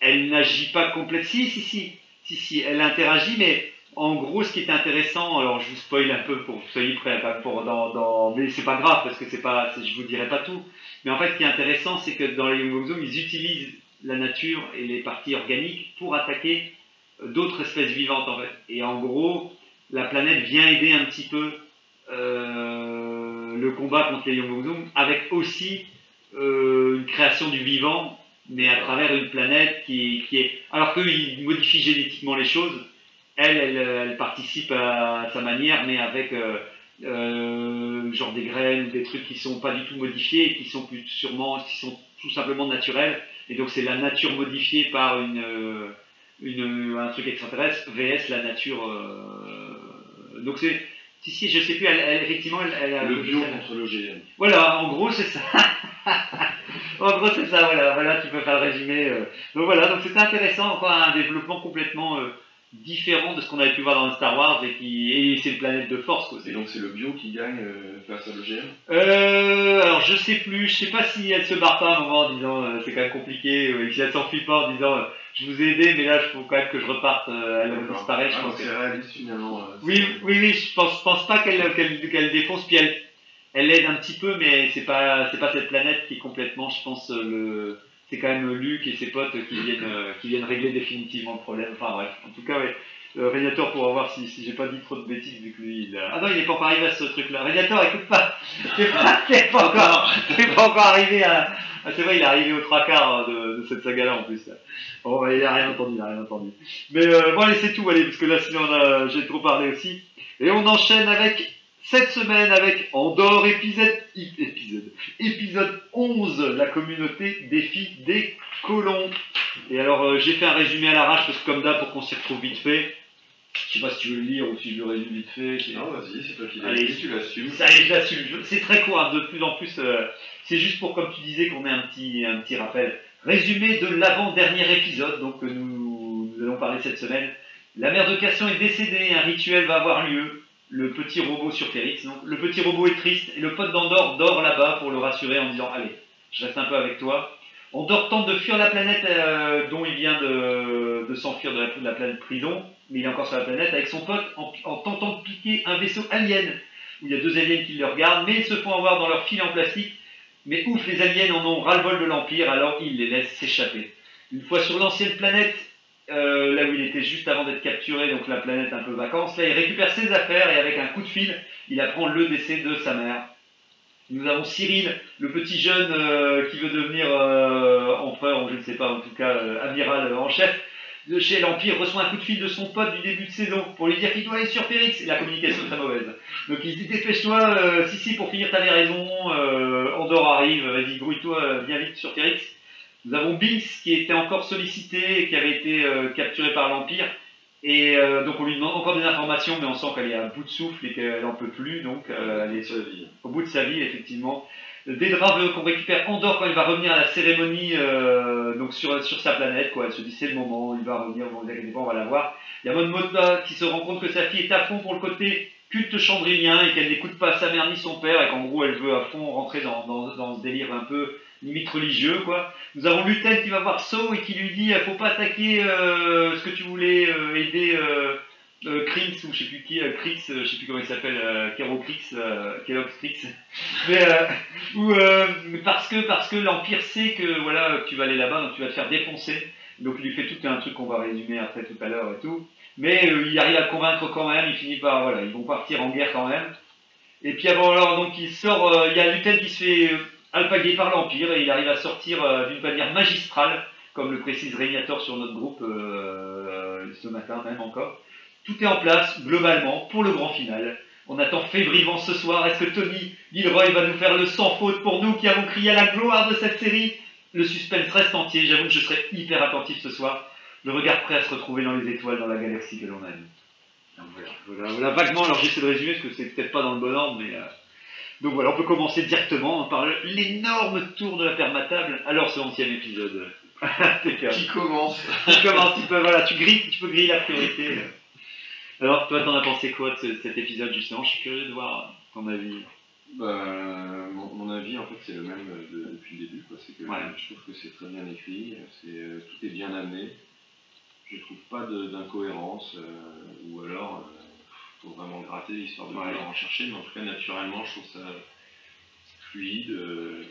elle n'agit pas complètement si si si si si elle interagit mais en gros, ce qui est intéressant, alors je vous spoil un peu pour que vous soyez prêts, pas pour dans, dans- mais c'est pas grave parce que c'est pas, je vous dirai pas tout. Mais en fait, ce qui est intéressant, c'est que dans les Young ils utilisent la nature et les parties organiques pour attaquer euh, d'autres espèces vivantes. Et en gros, la planète vient aider un petit peu euh, le combat contre les Young avec aussi euh, une création du vivant, mais à travers une planète qui, qui est, alors qu'ils modifient génétiquement les choses elle, elle, elle participe à sa manière, mais avec euh, euh, genre des graines ou des trucs qui sont pas du tout modifiés et qui sont plus sûrement, qui sont tout simplement naturels. Et donc c'est la nature modifiée par une, une un truc extraterrestre vs la nature. donc c'est si si je sais plus, elle, elle, effectivement elle, elle a Le bio contre l'OGM. voilà, en gros, c'est ça. en gros, c'est ça, voilà, voilà, tu peux faire le résumé. euh. Donc voilà, donc c'était intéressant, encore un développement complètement euh, différent de ce qu'on avait pu voir dans le Star Wars et qui et c'est une planète de force, quoi. Et donc c'est le bio qui gagne euh, face à l'OGM Euh, alors je sais plus, je sais pas si elle se barre pas à un moment en disant euh, c'est quand même compliqué, et si elle s'enfuit pas en disant je vous ai aidé, mais là je faut quand même que je reparte, elle D'accord. disparaît, je Ah, pense. c'est réaliste finalement. Oui, oui, oui, je pense, pense pas qu'elle qu'elle qu'elle défonce, puis elle, elle aide un petit peu, mais c'est pas, c'est pas cette planète qui est complètement, je pense, euh, le, c'est quand même Luc et ses potes qui viennent, euh, qui viennent régler définitivement le problème. Enfin bref, en tout cas, ouais. Euh, Régnator pourra voir si, si j'ai pas dit trop de bêtises vu que lui il a... Ah non il est pas encore arrivé à ce truc là. Régnator écoute pas T'es pas, t'es pas encore t'es pas encore arrivé à. Ah, c'est vrai il est arrivé aux trois quarts de, de cette saga là en plus. Bon il a rien entendu, il a rien entendu. Mais euh, bon allez c'est tout allez parce que là sinon on a- j'ai trop parlé aussi. Et on enchaîne avec cette semaine avec Andorre épisode épisode épisode 11 la communauté défi des colons. Et alors euh, j'ai fait un résumé à l'arrache parce que comme d'hab pour qu'on s'y retrouve vite fait. Je sais pas si tu veux le lire ou si je le résume vite fait. c'est- Non, vas-y, c'est toi qui l'as Allez. tu l'assumes. ça je l'assume. Je- C'est très court, hein, de plus en plus. euh, c'est juste pour, comme tu disais, qu'on ait un petit, un petit rappel. Résumé de l'avant-dernier épisode, donc que nous, nous allons parler cette semaine. La mère de Cassian est décédée, un rituel va avoir lieu. Le petit robot sur Férix. Donc, le petit robot est triste et le pote d'Andorre dort là-bas pour le rassurer en disant Allez, je reste un peu avec toi. Andorre tente de fuir la planète euh, dont il vient de, s'enfuir de la, planète prison, mais il est encore sur la planète avec son pote en, en tentant de piquer un vaisseau alien où il y a deux aliens qui le regardent, mais ils se font avoir dans leur filet en plastique. Mais ouf, les aliens en ont ras-le-bol de l'Empire, alors ils les laissent s'échapper. Une fois sur l'ancienne planète, euh, là où il était juste avant d'être capturé, donc la planète un peu vacances, là il récupère ses affaires et avec un coup de fil, il apprend le décès de sa mère. Nous avons Cyril, le petit jeune euh, qui veut devenir euh, empereur, ou je ne sais pas, en tout cas amiral en chef de chez l'Empire, reçoit un coup de fil de son pote du début de saison pour lui dire qu'il doit aller sur Périx. Et la communication est très mauvaise. Donc il se dit dépêche-toi, si si, pour finir t'avais raison, Andorre arrive, vas-y grouille-toi, viens vite sur Périx. Nous avons Binks qui était encore sollicité et qui avait été euh, capturé par l'Empire. Et euh, donc on lui demande encore des informations, mais on sent qu'elle est à bout de souffle et qu'elle n'en peut plus, donc euh, elle est au bout de sa vie, effectivement. Dédra veut qu'on récupère Andorre quand il va revenir à la cérémonie donc sur, sur sa planète. Quoi. Elle se dit c'est le moment, il va revenir, on va la voir. Il y a qui se rend compte que sa fille est à fond pour le côté culte chandrilien et qu'elle n'écoute pas sa mère ni son père et qu'en gros elle veut à fond rentrer dans ce délire un peu limite religieux. quoi. Nous avons Luten qui va voir So et qui lui dit faut pas attaquer euh, ce que tu voulais euh, aider euh, euh, Krix ou je sais plus qui, euh, Krix, euh, je sais plus comment il s'appelle, euh, Kero Krix, euh, Kellogg's Krix. Euh, ou, euh, parce que, parce que l'Empire sait que voilà, tu vas aller là-bas, donc tu vas te faire défoncer. Donc il lui fait tout un truc qu'on va résumer après tout à l'heure et tout. Mais euh, il arrive à convaincre quand même, il finit par, voilà, ils vont partir en guerre quand même. Et puis avant alors, donc il sort, euh, il y a Lutel qui se fait alpaguer par l'Empire et il arrive à sortir euh, d'une manière magistrale, comme le précise Régnator sur notre groupe euh, ce matin même encore. Tout est en place, globalement, pour le grand final. On attend fébrilement ce soir. Est-ce que Tony Gilroy va nous faire le sans faute pour nous qui avons crié à la gloire de cette série? Le suspense reste entier. J'avoue que je serai hyper attentif ce soir. Le regard prêt à se retrouver dans les étoiles, dans la galaxie que l'on aime. Voilà, voilà, voilà vaguement, alors j'essaie de résumer parce que c'est peut-être pas dans le bon ordre, mais. euh, Donc voilà, on peut commencer directement par l'énorme tour de la permatable. Alors, ce onzième épisode. Impeccable. Qui commence Tu commences, tu peux, voilà, tu grilles, tu peux griller la priorité. Alors, toi, t'en as pensé quoi de ce- cet épisode, justement? Je suis curieux de voir ton avis. Bah, mon, mon avis, en fait, c'est le même de- depuis le début. quoi. C'est que Ouais. je trouve que c'est très bien écrit, euh, tout est bien amené. Je trouve pas d'incohérence, euh, ou alors faut vraiment gratter histoire de Ouais. en chercher, mais en tout cas, naturellement, je trouve ça fluide. euh,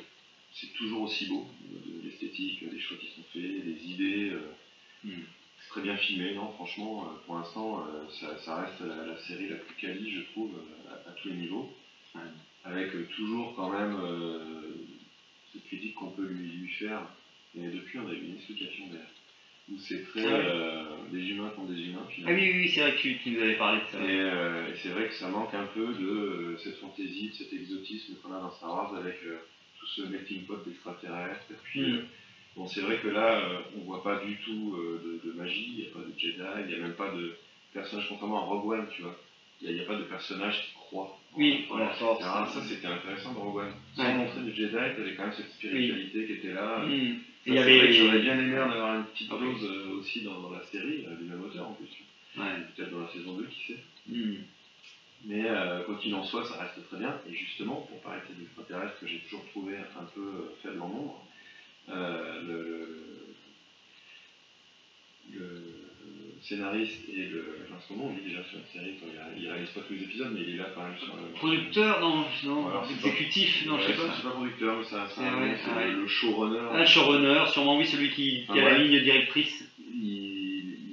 c'est toujours aussi beau, de l'esthétique, des choix qui sont faits, des idées. euh, Mm. c'est très bien filmé, non Franchement, euh, pour l'instant, ça, ça reste la, série la plus quali, je trouve, à, à tous les niveaux. Avec toujours quand même cette critique qu'on peut lui, lui faire. Et depuis, on a eu une explication d'ailleurs. Où c'est très Ah ouais. euh, des humains contre des humains Ah finalement. oui, oui, oui, c'est vrai que tu, tu nous avais parlé de ça. Et, euh, et c'est vrai que ça manque un peu de euh, cette fantaisie, de cet exotisme qu'on a dans Star Wars avec tout ce melting pot d'extraterrestres. Et puis, Mm. euh, bon, c'est vrai que là, on voit pas du tout de, de magie, il n'y a pas de Jedi, il n'y a même pas de personnage, contrairement à Rogue One, tu vois. Il n'y a, pas de personnage qui Oui, etc. Ça, c'était intéressant dans Rogue One. Sans Ouais. montrer de Jedi, tu avais quand même cette spiritualité qui était là. Et il y avait. J'aurais bien aimé en avoir une petite Ah oui. dose euh, aussi dans, dans la série, euh, du même auteur en plus. Ouais. Peut-être dans la saison 2, qui sait. Mm. Mais euh, quoi qu'il en soit, ça reste très bien. Et justement, pour parler de ces extraterrestres que j'ai toujours trouvé un peu euh, faible en nombre, le, le- le scénariste et le. Enfin, son nom, on dit déjà sur la série, il, réalise pas tous les épisodes, mais il est là quand même sur le. Producteur, non, non, Alors, exécutif, non, je sais pas. C'est pas producteur, mais ça, ça, ouais, c'est ouais. le showrunner. Un showrunner, sûrement oui, celui qui, qui a la ligne directrice. il,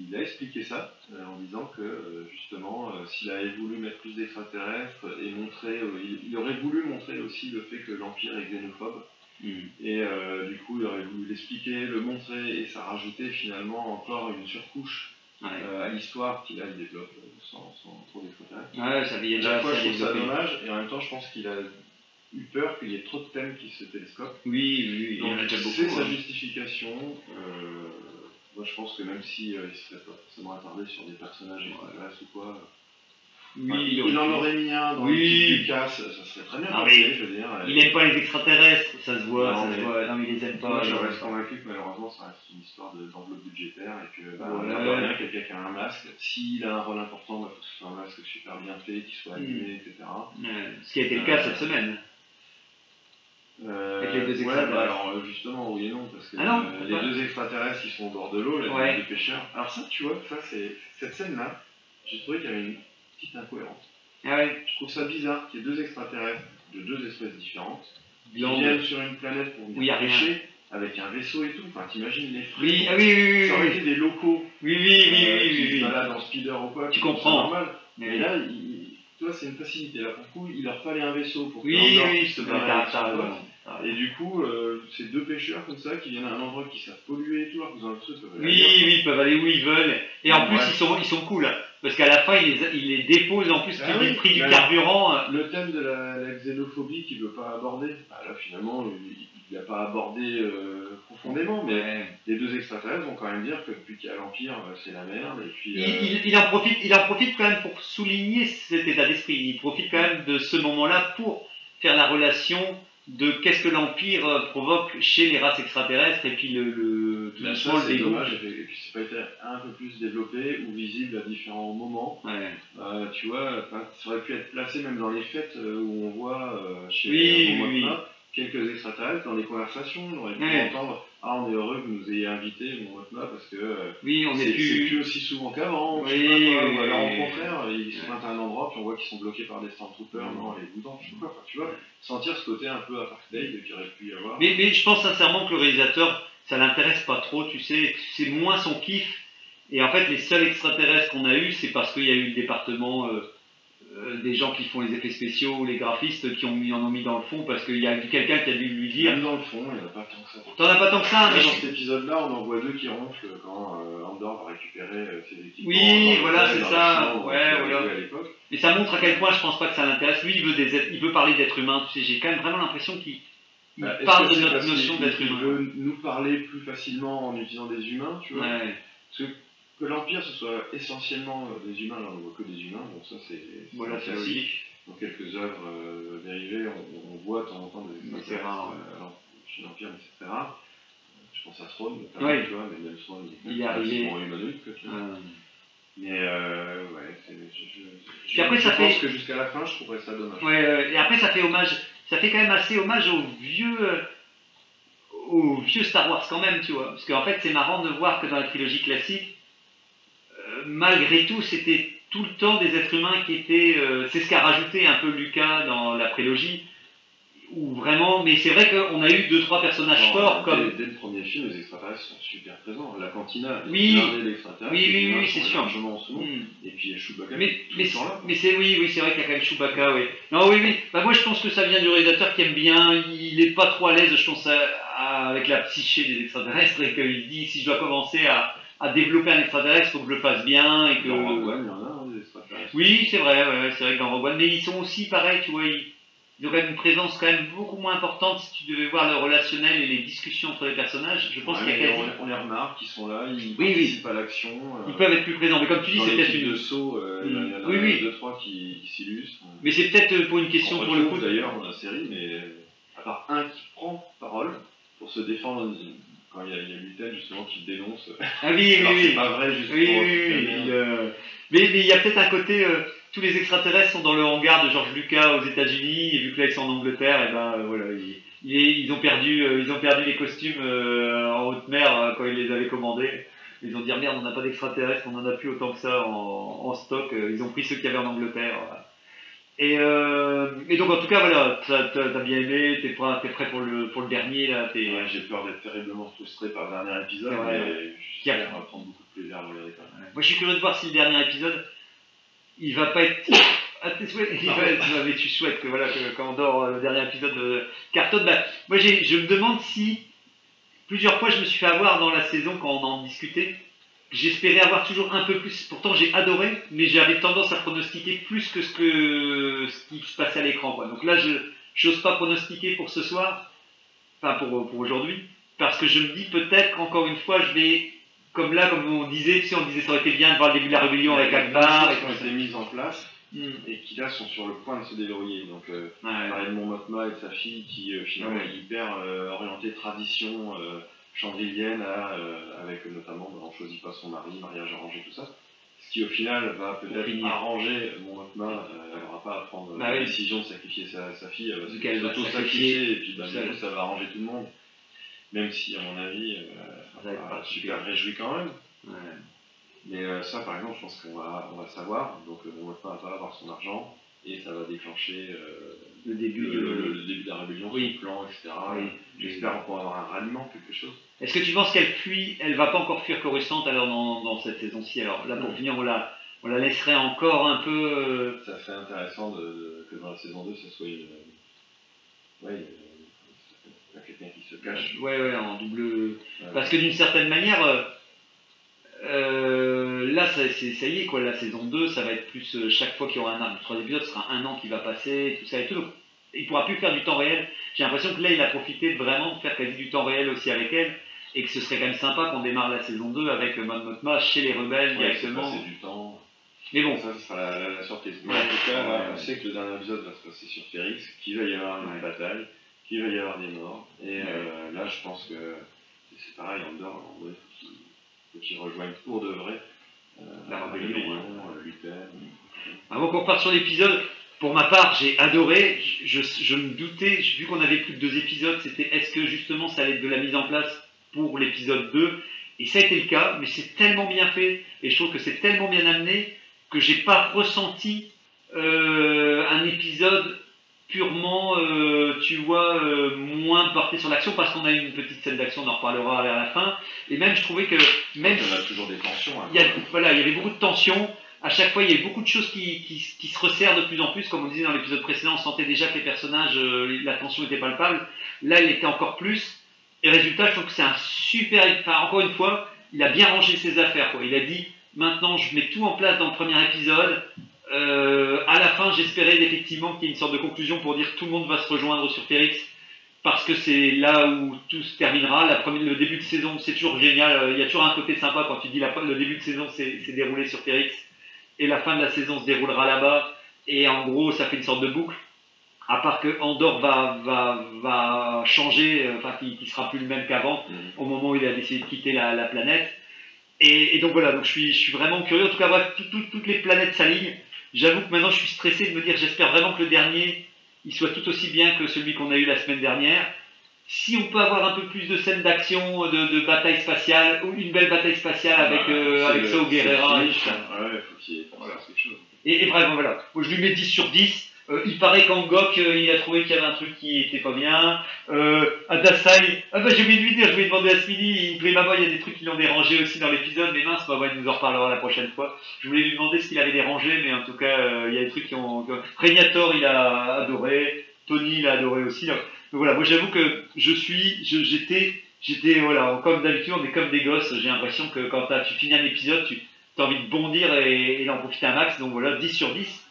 il a expliqué ça euh, en disant que euh, justement, euh, s'il avait voulu mettre plus d'extraterrestres et montrer, il, il aurait voulu montrer aussi le fait que l'Empire est xénophobe. Mm. Et du coup, il aurait voulu l'expliquer, le montrer, et ça rajoutait finalement encore une surcouche Ouais. euh, à l'histoire qu'il a, il développe sans, sans trop d'extraterrestres. Ouais, ça À déjà fois, je trouve ça dommage, et en même temps, je pense qu'il a eu peur qu'il y ait trop de thèmes qui se télescopent. Oui, oui, oui, il y en Donc a déjà c'est beaucoup. sa hein. justification. euh, moi je pense que même si euh, il serait pas forcément attardé sur des personnages extraterrestres ou quoi, Oui, il, en aurait mis un dans Oui. casse, ça serait très bien Ah, passé, je veux dire. Il aime pas les extraterrestres, ça se voit, Non, ça se voit. Non, mais il les aime Moi pas. je il- reste convaincu que malheureusement ça reste une histoire de- d'enveloppe budgétaire et que bah, l'air de rien, quelqu'un qui a un masque, s'il a un rôle important, il faut que ce soit un masque super bien fait, qu'il soit animé, etc. Ouais, Ce qui a été le cas Euh, cette semaine. Euh, Avec les deux ouais, extraterrestres. bah alors euh, justement, oui et non, parce que Ah non, euh, les deux extraterrestres qui sont au bord de l'eau, les Ouais. pêcheurs. Alors ça, tu vois, ça c'est cette scène-là, j'ai trouvé qu'il y avait une petite incohérence. Ah ouais, Je trouve ça bizarre qu'il y ait deux extraterrestres de deux espèces différentes qui viennent sur une planète pour venir pêcher avec un vaisseau et tout. Enfin, t'imagines les. Oui, ah oui, oui, oui, Ça aurait été des locaux oui, oui, oui, euh, oui, qui oui, se oui. baladent en speeder ou quoi. Tu comprends. normal. Mais là, il, tu vois, c'est une facilité. Là, pour le coup, il leur fallait un vaisseau pour que oui, oui, puisse se barrer. Et du coup, euh, c'est deux pêcheurs comme ça qui viennent à un endroit qui savent polluer et tout, alors qu'ils ont qu'ils peuvent aller Oui, oui, ils peuvent aller où ils veulent. Et en plus, ils, sont, ils sont cool. Parce qu'à la fin, ils les, déposent en plus Ah le oui, prix du carburant. euh, Le thème de la, la xénophobie qu'il veut pas aborder, bah là finalement, il n'a pas abordé euh, profondément, mais ouais. les deux extraterrestres vont quand même dire que depuis qu'il y a l'Empire, euh, c'est la merde, et puis... Il, euh, il- il en profite, il en profite quand même pour souligner cet état d'esprit. Il profite quand même de ce moment-là pour faire la relation de qu'est-ce que l'Empire provoque chez les races extraterrestres et puis le, le le c'est dommage, et puis et puis c'est pas été un peu plus développé ou visible à différents moments. Ouais. Euh, tu vois, ça aurait pu être placé même dans les fêtes euh, où on voit euh, chez Oui, oui, Momotma, quelques extraterrestres dans les conversations. On aurait pu Ouais. entendre Ah, on est heureux que vous nous ayez invités, Momotma, parce que euh, Oui, on c'est est c'est plus. plus aussi souvent qu'avant. ou Oui, oui, alors oui. au contraire, ils se pointent à un endroit, puis on voit qu'ils sont bloqués par des stormtroopers, non, les boudins, je sais pas quoi. Tu vois, sentir ce côté un peu apartheid qu'il aurait pu y avoir. Mais, mais je pense sincèrement que le réalisateur, ça l'intéresse pas trop, tu sais, c'est moins son kiff. Et en fait, les seuls extraterrestres qu'on a eu, c'est parce qu'il y a eu le département euh, euh, des gens qui font les effets spéciaux, les graphistes qui ont mis, en ont mis dans le fond, parce qu'il y a quelqu'un qui a dû lui dire Même dans le fond, il n'y en a pas tant que ça. T'en as pas tant que ça, Là, mais dans cet épisode-là, on en voit deux qui ronflent quand euh, Andor va récupérer euh, ses équipements. Oui, voilà, c'est ça. Ouais, voilà. mais ça montre à quel point je pense pas que ça l'intéresse. Lui, il veut, des êtres- il veut parler d'être humain. Tu sais, j'ai quand même vraiment l'impression qu'il il Bah, parle que de notre notion d'être humain. veut nous parler plus facilement en utilisant des humains, tu vois. Ouais. Parce que, que l'Empire ce soit essentiellement euh, des humains, là on ne voit que des humains, bon ça c'est Voilà, c'est logique. Dans quelques œuvres euh, dérivées, on, on voit de temps en temps des Mais c'est rare, euh, alors, chez l'Empire, mais c'est très rare. Je pense à Throne, notamment, Ouais. tu vois, mais même Throne, Il est en humanoïde, quoi, tu vois. Mais euh, ouais, c'est- je, je, Puis après, je ça pense fait- que jusqu'à la fin, je trouverais ça dommage. Ouais, et après ça fait hommage, ça fait quand même assez hommage au vieux, euh, au vieux Star Wars quand même, tu vois. Parce qu'en fait c'est marrant de voir que dans la trilogie classique, euh, malgré tout, c'était tout le temps des êtres humains qui étaient. euh, c'est ce qu'a rajouté un peu Lucas dans la prélogie, où vraiment. Mais c'est vrai qu'on a eu deux trois personnages Non, forts dès, comme. dès le premier film, les extraterrestres sont super présents. La cantina, Oui. blindée d'extraterrestres, Oui, oui, les oui, c'est sûr. en second. Hmm. Et puis Chewbacca, Mais, mais, là. mais c'est oui, oui, c'est vrai qu'il y a quand même Chewbacca, oui. Non, oui, oui. Bah, moi, je pense que ça vient du réalisateur qui aime bien. Il est pas trop à l'aise, je pense, à- à- avec la psyché des extraterrestres et qu'il dit si je dois commencer à, à développer un extraterrestre, il faut que je le fasse bien et que. Dans Rogue One, il y en a hein, des extraterrestres. Oui, c'est vrai, ouais, ouais, c'est vrai que dans Rogue One, mais ils sont aussi pareils, tu vois. Ils, ont quand même une présence quand même beaucoup moins importante si tu devais voir le relationnel et les discussions entre les personnages. Je pense Ouais, qu'il y a quasi. on, les remarque, ils sont là, ils oui. participent à l'action. euh, Ils peuvent être plus présents, mais comme tu dis, c'est peut-être une. de saut, euh, Mm. il y en a Oui, oui. deux, trois qui, qui s'illustrent. Mais c'est peut-être pour une question On pour le coup. d'ailleurs dans la série, mais euh, à part un qui prend parole pour se défendre quand il y a, il y a Lutel justement qui dénonce. Ah oui, oui, Alors oui. c'est pas vrai justement. Oui, oui, oui. il, euh, Mais mais il y a peut-être un côté. euh, tous les extraterrestres sont dans le hangar de George Lucas aux États-Unis, et vu que là ils sont en Angleterre, et ben euh, voilà, ils, ils- ont perdu, euh, ils ont perdu les costumes euh, en haute mer quand ils les avaient commandés. Ils ont dit ah, merde, on n'a pas d'extraterrestres, on en a plus autant que ça en, en stock. Ils ont pris ceux qu'il y avait en Angleterre. voilà. Et, euh, et donc en tout cas voilà, t'as bien aimé, t'es prêt, t'es prêt pour le pour le dernier là. Ouais, J'ai peur d'être terriblement frustré par le dernier épisode, vrai, mais j'espère prendre beaucoup de plaisir à regarder quand même. Moi, je suis curieux de voir si le dernier épisode, il va pas être. à tes souhaits, il mais tu souhaites que voilà quand on dort euh, le dernier épisode de cartonne. Bah, moi, je me demande si plusieurs fois je me suis fait avoir dans la saison quand on en discutait. J'espérais avoir toujours un peu plus. Pourtant, j'ai adoré, mais j'avais tendance à pronostiquer plus que ce qui se passait à l'écran. Donc là, je n'ose pas pronostiquer pour ce soir, enfin pour, pour aujourd'hui, parce que je me dis peut-être qu'encore une fois, je vais comme là, comme on disait, tu sais, on disait ça aurait été bien de voir le début de la rébellion avec Akbar et qui ça. ont été mises en place Hmm. et qui là sont sur le point de se déverrouiller. Donc, euh, Ouais. mon Motma et sa fille qui euh, finalement Ouais. est hyper euh, orientée tradition euh, euh, avec notamment bah, on choisit pas son mari, mariage arrangé, tout ça. Ce qui au final va peut-être arranger mon Motma, euh, elle n'aura pas à prendre Bah la oui. décision de sacrifier sa, sa fille, elle va Vu qu'elle va s'auto-sacrifier sacrifier et puis bah, coup, ça va arranger tout le monde. Même si à mon avis, euh, bah, super réjoui quand même. Ouais. Mais euh, ça, par exemple, je pense qu'on va, on va savoir. Donc, euh, Motma va pas avoir son argent. et ça va déclencher euh, Le début le, de. le- le début de la rébellion, Oui. son plan, etc. Oui. J'espère qu'on pourra avoir un ralliement, quelque chose. Est-ce que tu penses qu'elle fuit Elle va pas encore fuir Coruscant alors dans, dans cette saison-ci? Alors là, pour finir, on la, on la laisserait encore un peu. euh, Ça serait intéressant de, de- que dans la saison 2, ça soit une. Ouais, une- quelqu'un qui se cache. Ouais, ouais, en double. Ouais. Parce que d'une certaine manière, euh, euh, là, ça, c'est- ça y est, quoi, la saison 2, ça va être plus. euh, chaque fois qu'il y aura un an, le troisième épisode, ce sera un an qui va passer, tout ça et tout. Donc, il pourra plus faire du temps réel. J'ai l'impression que là, il a profité de vraiment faire quasi du temps réel aussi avec elle. Et que ce serait quand même sympa qu'on démarre la saison 2 avec Mon Mothma chez les rebelles Ouais, c'est directement. passer du temps. Mais bon, Ça, ce sera la, la- la surprise. Mais en tout cas, là, on sait que le dernier épisode va se passer sur Férix, qu'il va y avoir une Ouais. bataille, qu'il va y avoir des morts. Et euh, là, je pense que c'est- pareil, Andorre, en vrai, faut qu'il- faut qu'il rejoigne pour de vrai euh, La rébellion, Luther. Avant qu'on reparte sur l'épisode, pour ma part, j'ai adoré. Je, je- je me doutais, vu qu'on avait plus que deux épisodes, c'était est-ce que justement ça allait être de la mise en place pour l'épisode 2 Et ça a été le cas, mais c'est tellement bien fait et je trouve que c'est tellement bien amené que j'ai pas ressenti euh, un épisode purement, euh, tu vois, euh, moins porté sur l'action parce qu'on a eu une petite scène d'action, on en reparlera vers la fin. Et même, je trouvais que même Il y a toujours des tensions. hein, il y, a, voilà, il y avait beaucoup de tensions. À chaque fois, il y avait beaucoup de choses qui, qui, qui se resserrent de plus en plus. Comme on disait dans l'épisode précédent, on sentait déjà que les personnages, euh, la tension était palpable. Là, elle était encore plus. Et résultat, je trouve que c'est un super. Enfin, encore une fois, il a bien rangé ses affaires. Quoi. Il a dit maintenant, je mets tout en place dans le premier épisode. Euh, à la fin, j'espérais effectivement qu'il y ait une sorte de conclusion pour dire tout le monde va se rejoindre sur Férix. Parce que c'est là où tout se terminera. La première, le début de saison, c'est toujours génial. Euh, Il y a toujours un côté sympa quand tu dis la, le début de saison s'est déroulé sur Férix et la fin de la saison se déroulera là-bas. Et en gros, ça fait une sorte de boucle. À part que Andorre va, va, va changer, euh, enfin, qui, sera plus le même qu'avant Mhm. au moment où il a décidé de quitter la, la planète. Et, et donc voilà, donc je suis, je suis vraiment curieux. En tout cas, bref, tout- tout- toutes les planètes s'alignent. J'avoue que maintenant je suis stressé de me dire, j'espère vraiment que le dernier, il soit tout aussi bien que celui qu'on a eu la semaine dernière. Si on peut avoir un peu plus de scènes d'action, de, de bataille spatiale, ou une belle bataille spatiale avec, euh, c'est avec le- c'est le Guerrera. et tout ça. hein. Ouais, faut qu'il y ait quelque chose. Et, et vraiment, voilà. Moi, je lui mets 10 sur 10. Euh, il paraît qu'Angok, euh, il a trouvé qu'il y avait un truc qui était pas bien. Euh, Adasai, ah bah j'ai oublié de lui dire, je lui ai demandé à Smiley, il maman, il y a des trucs qui l'ont dérangé aussi dans l'épisode, mais mince, bah ouais, il nous en reparlera la prochaine fois. Je voulais lui demander ce qu'il avait dérangé, mais en tout cas, euh, il y a des trucs qui ont... Régnator, il a adoré, Tony, il a adoré aussi. Donc, voilà, moi j'avoue que je suis, j'étais, j'étais, voilà, comme d'habitude, on est comme des gosses, j'ai l'impression que quand tu finis un épisode, tu as envie de bondir et, et d'en profiter un max, donc voilà, 10 sur 10.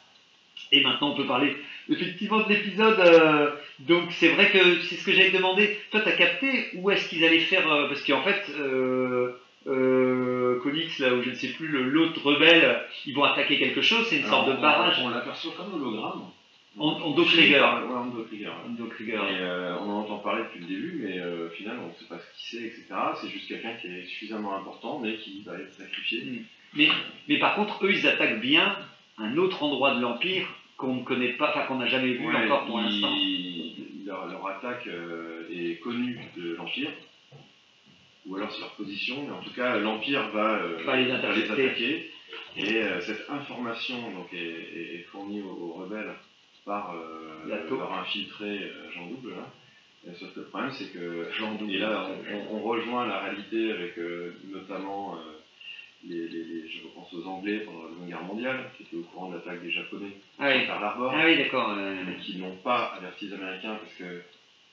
Et maintenant, on peut parler effectivement de l'épisode. euh, donc, c'est vrai que c'est ce que j'avais demandé. Toi, tu as capté où est-ce qu'ils allaient faire euh, Parce qu'en fait, euh, euh, Konix, là où je ne sais plus, l'autre rebelle, ils vont attaquer quelque chose. C'est une sorte de on- barrage. On, l'aperçoit comme hologramme. En- en. Ouais, en. Donc, Et euh, on en entend parler depuis le début, mais euh, au final, on ne sait pas ce qui c'est, etc. C'est juste quelqu'un qui est suffisamment important, mais qui va être sacrifié. mais, mais par contre, eux, ils attaquent bien un autre endroit de l'Empire qu'on ne connaît pas, enfin qu'on n'a jamais vu Ouais, encore pour l'instant. Leur, leur attaque euh, est connue de l'Empire, ou alors c'est leur position, mais en tout cas, l'Empire va, euh, Va les va attaquer. Et euh, cette information donc, est, est- est fournie aux, aux rebelles par leur infiltré Jean Double. Là. Et sauf que le problème, c'est que Jean Double. Et là, on, on- on rejoint la réalité avec notamment les, les- les- je repense aux Anglais pendant la Seconde Guerre mondiale, qui étaient au courant de l'attaque des Japonais Ah oui, Pearl Harbor, ah oui d'accord. euh, mais qui n'ont pas averti les Américains parce que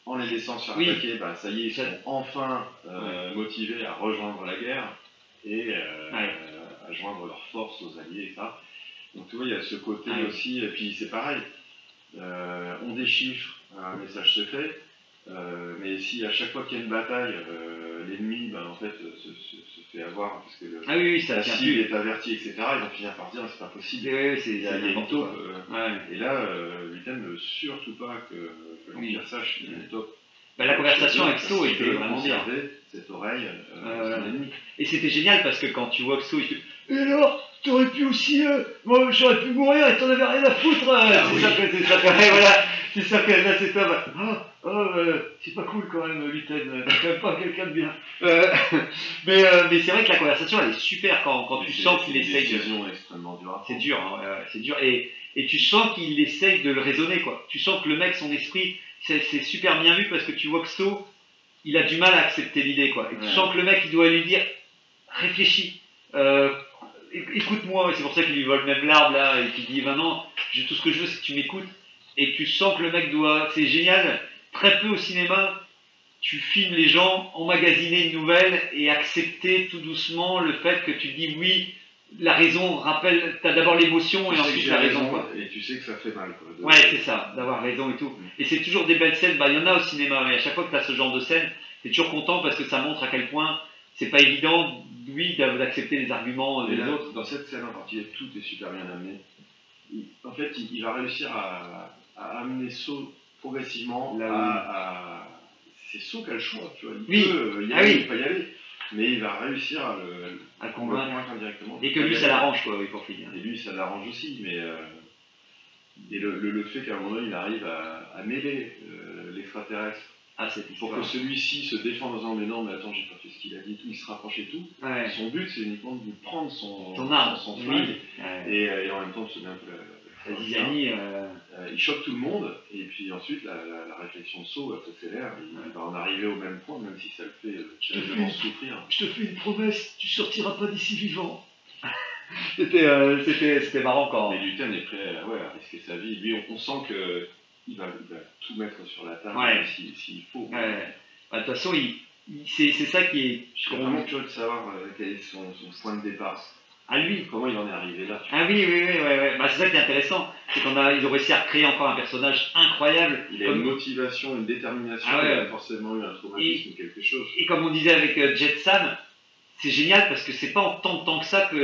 en les laissant se faire Oui. attaquer, bah, ça y est, ils sont enfin euh, motivés à rejoindre la guerre et euh, Ouais. à joindre leurs forces aux alliés. Donc tu vois, il y a ce côté Ouais. aussi, et puis c'est pareil, euh, on déchiffre un message secret, euh, mais si à chaque fois qu'il y a une bataille, euh, l'ennemi ben, en fait, se, se- se fait avoir parce que le, Ah oui, oui, ça la cible est avertie, etc., ils vont finir par dire c'est pas possible. Oui, c'est c'est une taupe. Ouais. et là, euh, ne veut surtout pas que, que Oui. sache qu'il y a une taupe. Bah, la conversation avec So était vraiment bien. cette oreille euh. Et c'était génial parce que quand tu vois que So, il fait Et alors, t'aurais pu aussi, moi j'aurais pu mourir et t'en avais rien à foutre. Ah c'est ça que c'est ça voilà, c'est ça que là c'est. Ah, oh, euh, c'est pas cool quand même, Luten. T'es quand même pas quelqu'un de bien. Euh, mais euh, mais c'est vrai que la conversation elle est super quand, quand tu C'est- sens c'est qu'il une essaye de. décision extrêmement dure. à C'est dur, hein, ouais, c'est dur. Et, et tu sens qu'il essaye de le raisonner, quoi. Tu sens que le mec, son esprit, c'est c'est super bien vu parce que tu vois que So, il a du mal à accepter l'idée, quoi. Et tu Ouais. sens que le mec, il doit lui dire, réfléchis, euh, écoute-moi, c'est pour ça qu'il lui vole même l'arbre, là, et qu'il dit, maintenant, j'ai tout ce que je veux, c'est que tu m'écoutes. Et tu sens que le mec doit, c'est génial, très peu au cinéma, tu filmes les gens, emmagasiner une nouvelle et accepter tout doucement le fait que tu dis oui, la raison rappelle, t'as d'abord l'émotion et Tu ensuite la raison. quoi. et tu sais que ça fait mal. Quoi, de- Ouais, c'est ça, d'avoir raison et tout. Et c'est toujours des belles scènes, bah, il y en a au cinéma, mais à chaque fois que tu as ce genre de scène, tu es toujours content parce que ça montre à quel point c'est pas évident, oui, d'a- d'accepter les arguments des là, autres. dans cette scène en particulier, tout est super bien amené. En fait, il va réussir à, à amener So progressivement Là à, à- C'est So qui a le choix, tu vois. Il Oui. peut euh, y Ah aller, oui. il peut y aller. Mais il va réussir à le, À le convaincre. indirectement. Et que lui, ça l'arrange, quoi, oui, pour finir. Et lui, ça l'arrange aussi, mais. euh, et le, le- le fait qu'à un moment donné, il arrive à, à mêler euh, l'extraterrestre Ah, cette pour que celui-ci se défende en disant Mais non, mais attends, j'ai pas fait ce qu'il a dit, tout, il se rapproche et tout. Ouais. Son but, c'est uniquement de lui prendre son, arme, son, oui. flingue Ouais. et, euh, et en même temps de se donner un peu la, euh, il choque tout le monde et puis ensuite la, la- la réflexion de Saut elle s'accélère. Il, va en arriver au même point, même si ça le fait euh, terriblement souffrir. Je te fais une promesse, tu sortiras pas d'ici vivant. c'était, euh, c'était, c'était marrant quand. Mais Luten est prêt à, ouais, à risquer sa vie. Lui, on, on sent que il va, il va tout mettre sur la table Ouais. s'il s'il faut. Ouais. Bah, De toute façon, il, il- c'est, c'est ça qui est. Je serais vraiment curieux de savoir quel est son, son point de départ. À lui. Comment il en est arrivé là. Ah oui, oui, oui, ouais, ouais. Bah, c'est ça qui est intéressant. C'est qu'on a, ils ont réussi à créer encore un personnage incroyable. Il a Comme- une motivation, une détermination, Ah ouais. il a forcément eu un traumatisme ou quelque chose. Et comme on disait avec euh, Jet Sam, c'est génial parce que c'est pas en tant de temps que ça qu'il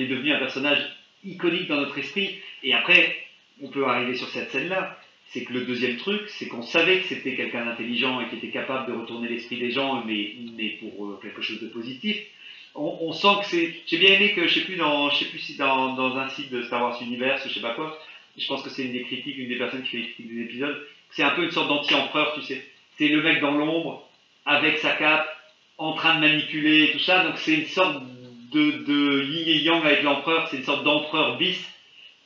est devenu un personnage iconique dans notre esprit. Et après, on peut arriver sur cette scène-là. C'est que le deuxième truc, c'est qu'on savait que c'était quelqu'un d'intelligent et qui était capable de retourner l'esprit des gens, mais, mais pour euh, quelque chose de positif. On, on sent que c'est. J'ai bien aimé que, je sais plus, dans, je sais plus si dans, dans un site de Star Wars Universe ou je sais pas quoi, je pense que c'est une des critiques, une des personnes qui fait les critiques des épisodes, c'est un peu une sorte d'anti-empereur, tu sais. C'est le mec dans l'ombre, avec sa cape, en train de manipuler et tout ça. Donc c'est une sorte de, de yin yang avec l'empereur, c'est une sorte d'empereur bis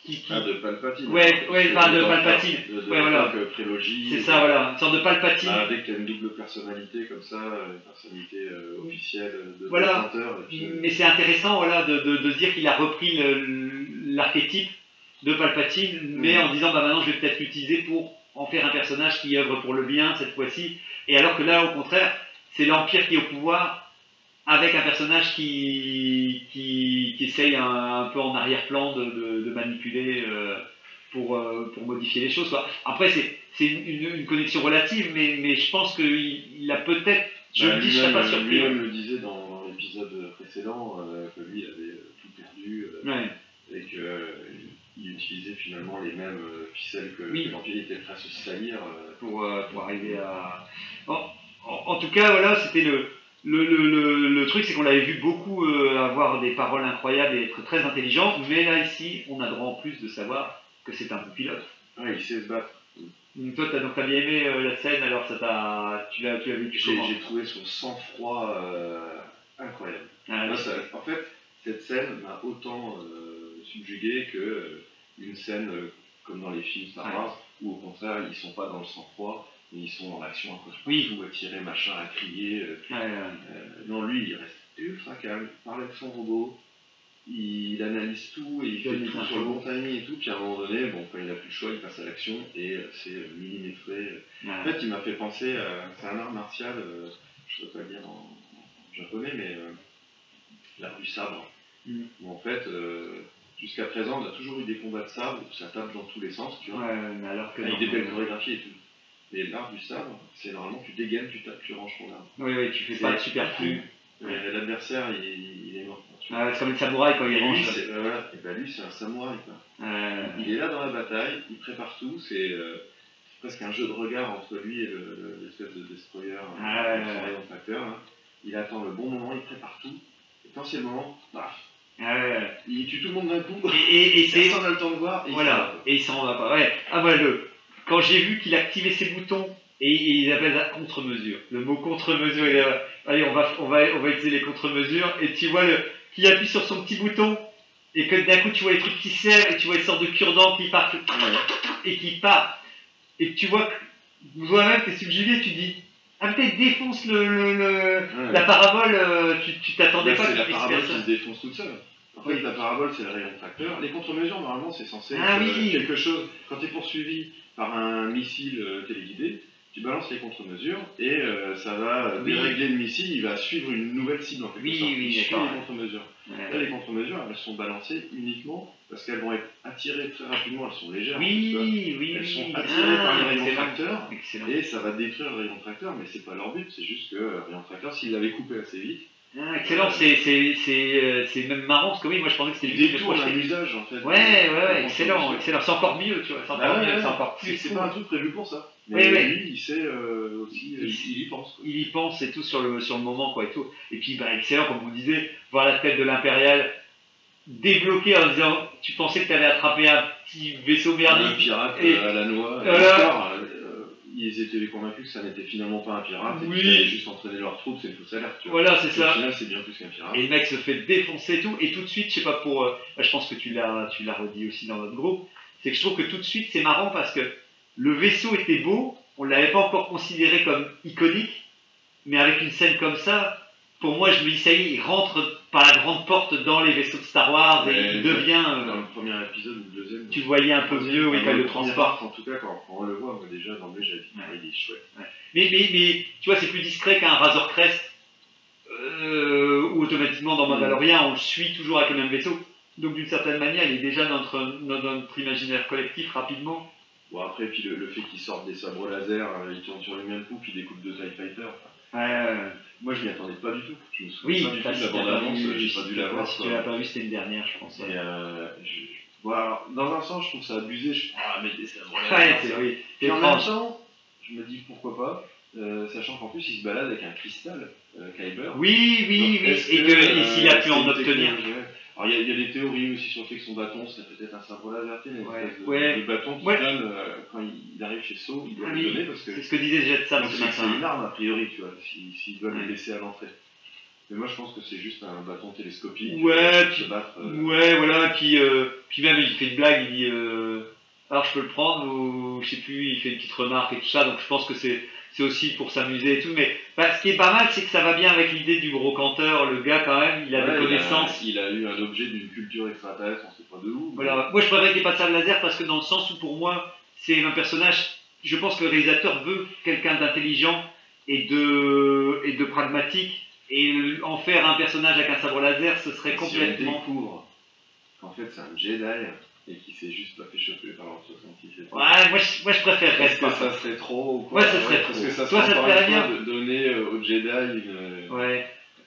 qui, qui- Ah, de Palpatine. Ouais, ouais, enfin, de Palpatine. De, de, Ouais, voilà. euh, prélogie. c'est ça voilà, une sorte de palpatine. Ah, dès que tu as une double personnalité comme ça, une personnalité euh, officielle de Voilà. puis, euh, Mais c'est intéressant voilà, de, de, de dire qu'il a repris l'archétype de Palpatine, mais Mhm. en disant bah maintenant je vais peut-être l'utiliser pour en faire un personnage qui œuvre pour le bien cette fois-ci. Et alors que là, au contraire, c'est l'Empire qui est au pouvoir avec un personnage qui, qui, qui essaye un, un peu en arrière-plan de, de- de manipuler euh, pour, euh, pour modifier les choses. quoi. Après, c'est c'est une, une- une connexion relative, mais, mais je pense qu'il il a peut-être, je bah, le dis, je serais pas surpris. Lui-même le disait dans, l'épisode précédent euh, que lui avait tout perdu Ouais. et qu'il utilisait finalement les mêmes ficelles que, Oui. que l'Empire était prêt à se salir. pour, pour arriver à. En- en tout cas, voilà, c'était le, le, le, le- le truc, c'est qu'on l'avait vu beaucoup euh, avoir des paroles incroyables et être très intelligent, mais là, ici, on a droit en plus de savoir que c'est un bon pilote. ouais, il sait se battre. Donc, toi, t'as donc t'as bien aimé euh, la scène, alors ça t'a, tu l'as, tu l'as vécu J'ai comment j'ai trouvé son sang-froid euh, incroyable. Ah, Moi, ça- en fait, cette scène m'a autant subjugué que une scène comme dans les films Star Ouais. Wars, où au contraire, ils sont pas dans le sang-froid, ils sont dans l'action, à côté Oui. tout, à tirer, machin, à crier. euh, Ouais, ouais. euh, non, lui, il reste ultra calme, il parle avec son robot, il analyse tout et il fait tout sur le bon timing et tout, puis à un moment donné, bon, quand il n'a plus le choix, il passe à l'action et euh, c'est millimétré. Ouais. En fait, il m'a fait penser à. C'est un art martial, je ne sais pas le dire en, en japonais, mais euh, l'art du sabre. Mm. Où en fait, euh, jusqu'à présent, on a toujours eu des combats de sabre où ça tape dans tous les sens, tu vois, Ouais, mais alors que. avec des belles chorégraphies et tout. Mais l'art du sabre, c'est normalement tu dégaines, tu tapes, tu ranges ton arme. Oui, oui, tu fais pas de superflu. L'adversaire, il, il est mort. Ah, c'est comme les samouraïs quand Et lui, rangent. c'est euh, voilà. Et ben, lui, c'est un samouraï. Quoi. Euh, Il est là dans la bataille, il prépare tout, c'est euh, presque un jeu de regard entre lui et le- le- l'espèce de destroyer, euh, Ah rayon facteur. hein. Il attend le bon moment, il prépare tout, et quand c'est le moment, paf, euh, il tue tout le monde d'un coup. et, et, et. Personne n'a le temps de voir. Et il Voilà, il s'en va pas. Ouais. Ah, voilà, le... quand j'ai vu qu'il activait ses boutons, et, il appelle ça contre-mesure. Le mot contre-mesure, il allez, on va, on, va, on va utiliser les contre-mesures, et tu vois le, qu'il appuie sur son petit bouton, et que d'un coup tu vois les trucs qui serrent et tu vois les sortes de cure-dents qui partent et qui partent et tu vois que toi-même t'es subjugué, tu dis ah peut-être défonce le, le- le- Ouais. la parabole, euh, tu t'attendais Bah, pas c'est la parabole qui se défonce toute seule. En fait, la parabole, c'est le rayon tracteur. Les contre-mesures, normalement, c'est censé être Ah euh, oui. quelque chose. Quand tu es poursuivi par un missile euh, téléguidé, tu balances les contre-mesures et euh, ça va Oui. dérégler le missile, il va suivre une nouvelle cible en quelque Oui, sorte. oui, il suit les contre-mesures. Ouais. Là, les contre-mesures, elles sont balancées uniquement parce qu'elles vont être attirées très rapidement, elles sont légères. Oui, en cas. oui, oui. Elles sont Ah, attirées par les rayons excellent. tracteurs Excellent. et ça va détruire le rayon tracteur, mais c'est pas leur but, c'est juste que le rayon tracteur, s'il l'avait coupé assez vite, Ah, excellent, c'est c'est- c'est, euh, c'est même marrant parce que oui, moi je pensais que c'était le détourne un usage en fait. Ouais, ouais, ouais, Le excellent, excellent. C'est encore mieux, tu vois. C'est encore Bah ouais, mieux, ouais, c'est encore plus pas un truc prévu pour ça. Oui, Mais oui. lui, il sait euh, aussi, Il- il, y pense. Quoi. Il y pense et tout sur le, sur le moment, quoi, et tout. Et puis, bah, excellent, comme vous disiez, voir la tête de l'impérial débloquée en disant, tu pensais que tu avais attrapé un petit vaisseau Un merdique. pirate Et- euh, à la noix. encore, euh, ils étaient convaincus que ça n'était finalement pas un pirate et Oui. qu'ils allaient juste entraîner leurs troupes, c'est alerte. Tu vois. Voilà, c'est Au ça. final, c'est bien plus qu'un pirate. Et le mec se fait défoncer et tout, et tout de suite, je sais pas pour. euh, bah, je pense que tu l'as, tu l'as redit aussi dans notre groupe, c'est que je trouve que tout de suite c'est marrant parce que le vaisseau était beau, on l'avait pas encore considéré comme iconique, mais avec une scène comme ça, pour moi je me dis ça y est, il rentre par la grande porte dans les vaisseaux de Star Wars et Ouais, il devient. Dans euh, le premier épisode ou le deuxième. tu le voyais un peu vieux, oui, Dans quand il le transporte. arc, En tout cas, quand, on le voit, moi déjà, j'avais Ouais. ah, il est chouette. Mais, mais, mais tu vois, c'est plus discret qu'un Razor Crest, euh, où automatiquement dans Mandalorian, on le suit toujours avec le même vaisseau. Donc d'une certaine manière, il est déjà dans notre, dans notre imaginaire collectif rapidement. Bon, après, puis le, le fait qu'ils sortent des sabres laser, euh, ils tournent sur les mêmes coups, puis ils découpent deux TIE Fighters. Moi, je m'y attendais pas du tout. Je me souviens oui, pas du tout de la bande-annonce, j'ai pas dû la voir. Si tu l'as pas vu, c'était une dernière, je pense. Et, euh, je- bon, alors, dans un sens, je trouve ça abusé. Je ah, mais laser, Ouais, c'est oui. Puis en même temps, je me dis pourquoi pas, euh, sachant qu'en plus, il se balade avec un cristal, euh, Kyber. Oui, oui, Donc, oui. Et que, euh, s'il a pu c'est en obtenir. Alors, il y, a- il y a des théories aussi sur le fait que son bâton serait peut-être un tu sais, une Ouais, espèce de, ouais. de bâton qu'il Ouais. donne euh, quand il, arrive chez So, il doit Ah le oui, donner parce que C'est ce que disait Jet Sam ce c'est c'est une arme a priori, tu vois, s'il s'il doit le laisser à l'entrée. Mais moi, je pense que c'est juste un bâton télescopique Ouais, pour puis- se battre. euh, Ouais, voilà, puis, euh, puis même il fait une blague, il dit alors je peux le prendre ou je sais plus, il fait une petite remarque et tout ça, donc je pense que c'est c'est aussi pour s'amuser et tout. Mais bah, ce qui est pas mal, c'est que ça va bien avec l'idée du gros canteur, le gars quand même, il a ouais, des connaissances. Il a, eu un objet d'une culture extraterrestre, on sait pas de où. mais- Voilà. Moi je préfère qu'il n'y ait pas de sable laser parce que dans le sens où pour moi c'est un personnage, je pense que le réalisateur veut quelqu'un d'intelligent et de, et de pragmatique. Et en faire un personnage avec un sabre laser, ce serait Si complètement. on découvre qu'en fait c'est un Jedi et qui s'est juste pas fait choper par l'an 66 et tout. Ouais, moi je, moi, je préférerais Est-ce que ça serait trop ou quoi Ouais, ça serait Parce trop. que ça Toi, serait ça te fois de donner euh, aux Jedi une, Ouais.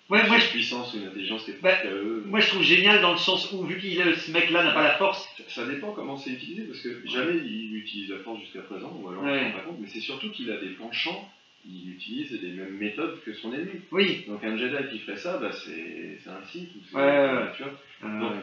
Ouais, moi je, puissance ou une intelligence qui est Bah, eux. moi je trouve génial dans le sens où, vu qu'il a- ce mec-là n'a pas la force, Ça dépend comment c'est utilisé, parce que jamais il utilise la force jusqu'à présent, ou alors on Ouais. ne pas compte, mais c'est surtout qu'il a des penchants, il utilise les mêmes méthodes que son ennemi. oui. Donc un Jedi qui ferait ça, bah, c'est c'est un Sith, ou c'est- Ouais, ouais, ouais. tu vois. Euh, Donc,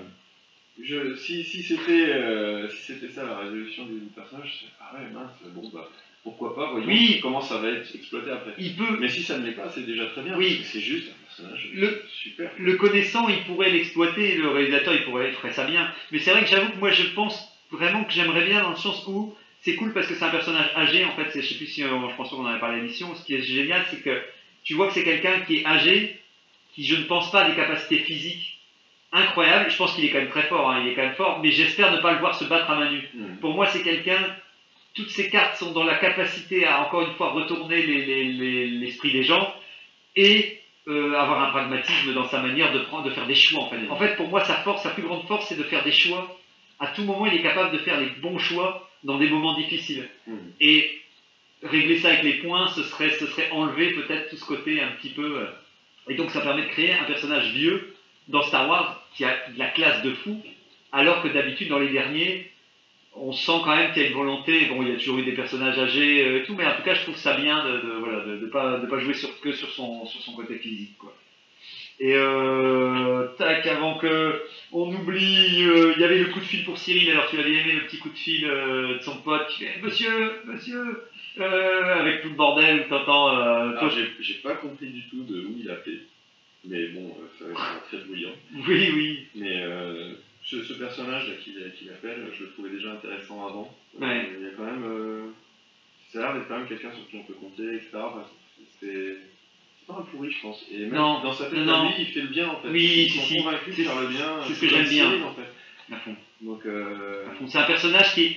je, si si c'était euh, si c'était ça la résolution du personnage, ah ouais, mince, bon bah pourquoi pas, voyons Oui. comment ça va être exploité après. il peut, Mais si ça ne l'est pas, c'est déjà très bien, Oui. c'est juste un personnage Le- super. le connaissant, il pourrait l'exploiter, le réalisateur, il pourrait ferait ça bien. Mais c'est vrai que j'avoue que moi je pense vraiment que j'aimerais bien dans le sens où c'est cool parce que c'est un personnage âgé, en fait, je sais plus si euh, je pense qu'on en avait parlé à l'émission, ce qui est génial, c'est que tu vois que c'est quelqu'un qui est âgé, qui je ne pense pas a des capacités physiques incroyables, je pense qu'il est quand même très fort, hein, il est quand même fort, mais j'espère ne pas le voir se battre à main nue. Hmm. Pour moi, c'est quelqu'un. Toutes ces cartes sont dans la capacité à encore une fois retourner les- les- les- l'esprit des gens et euh, avoir un pragmatisme dans sa manière de prendre, de faire des choix. En fait, Mm. en fait, pour moi, sa force, sa plus grande force, c'est de faire des choix. À tout moment, il est capable de faire les bons choix dans des moments difficiles. Hmm. Et régler ça avec les points, ce serait, ce serait enlever peut-être tout ce côté un petit peu. euh, Et donc, ça permet de créer un personnage vieux dans Star Wars qui a de la classe de fou, alors que d'habitude, dans les derniers, on sent quand même qu'il y a une volonté. Bon, il y a toujours eu des personnages âgés euh, et tout, mais en tout cas, je trouve ça bien de, de, voilà, de, de pas, de pas jouer sur, que sur son, sur son côté physique. Quoi. Et euh, tac, avant que on oublie, euh, il y avait le coup de fil pour Cyril. Alors, tu avais aimé le petit coup de fil euh, de son pote qui fait Monsieur, monsieur, euh, avec tout le bordel t'entends. Euh, j'ai j'ai pas compris du tout de où il a fait, mais bon, euh, ça va être très bruyant. oui, oui. Mais euh, ce, ce personnage qu'il qu'il appelle, je le trouvais déjà intéressant avant. Euh, Ouais. Il y a quand même. ça a l'air d'être quand même quelqu'un sur qui on peut compter, etc. Enfin, c'est pas un pourri, je pense. Et même Non, dans sa tête non, lui, il fait le bien en fait. Oui, si, si. C'est- le bien. c'est ce que j'aime bien. En fait. À fond. Donc, euh. C'est un personnage qui,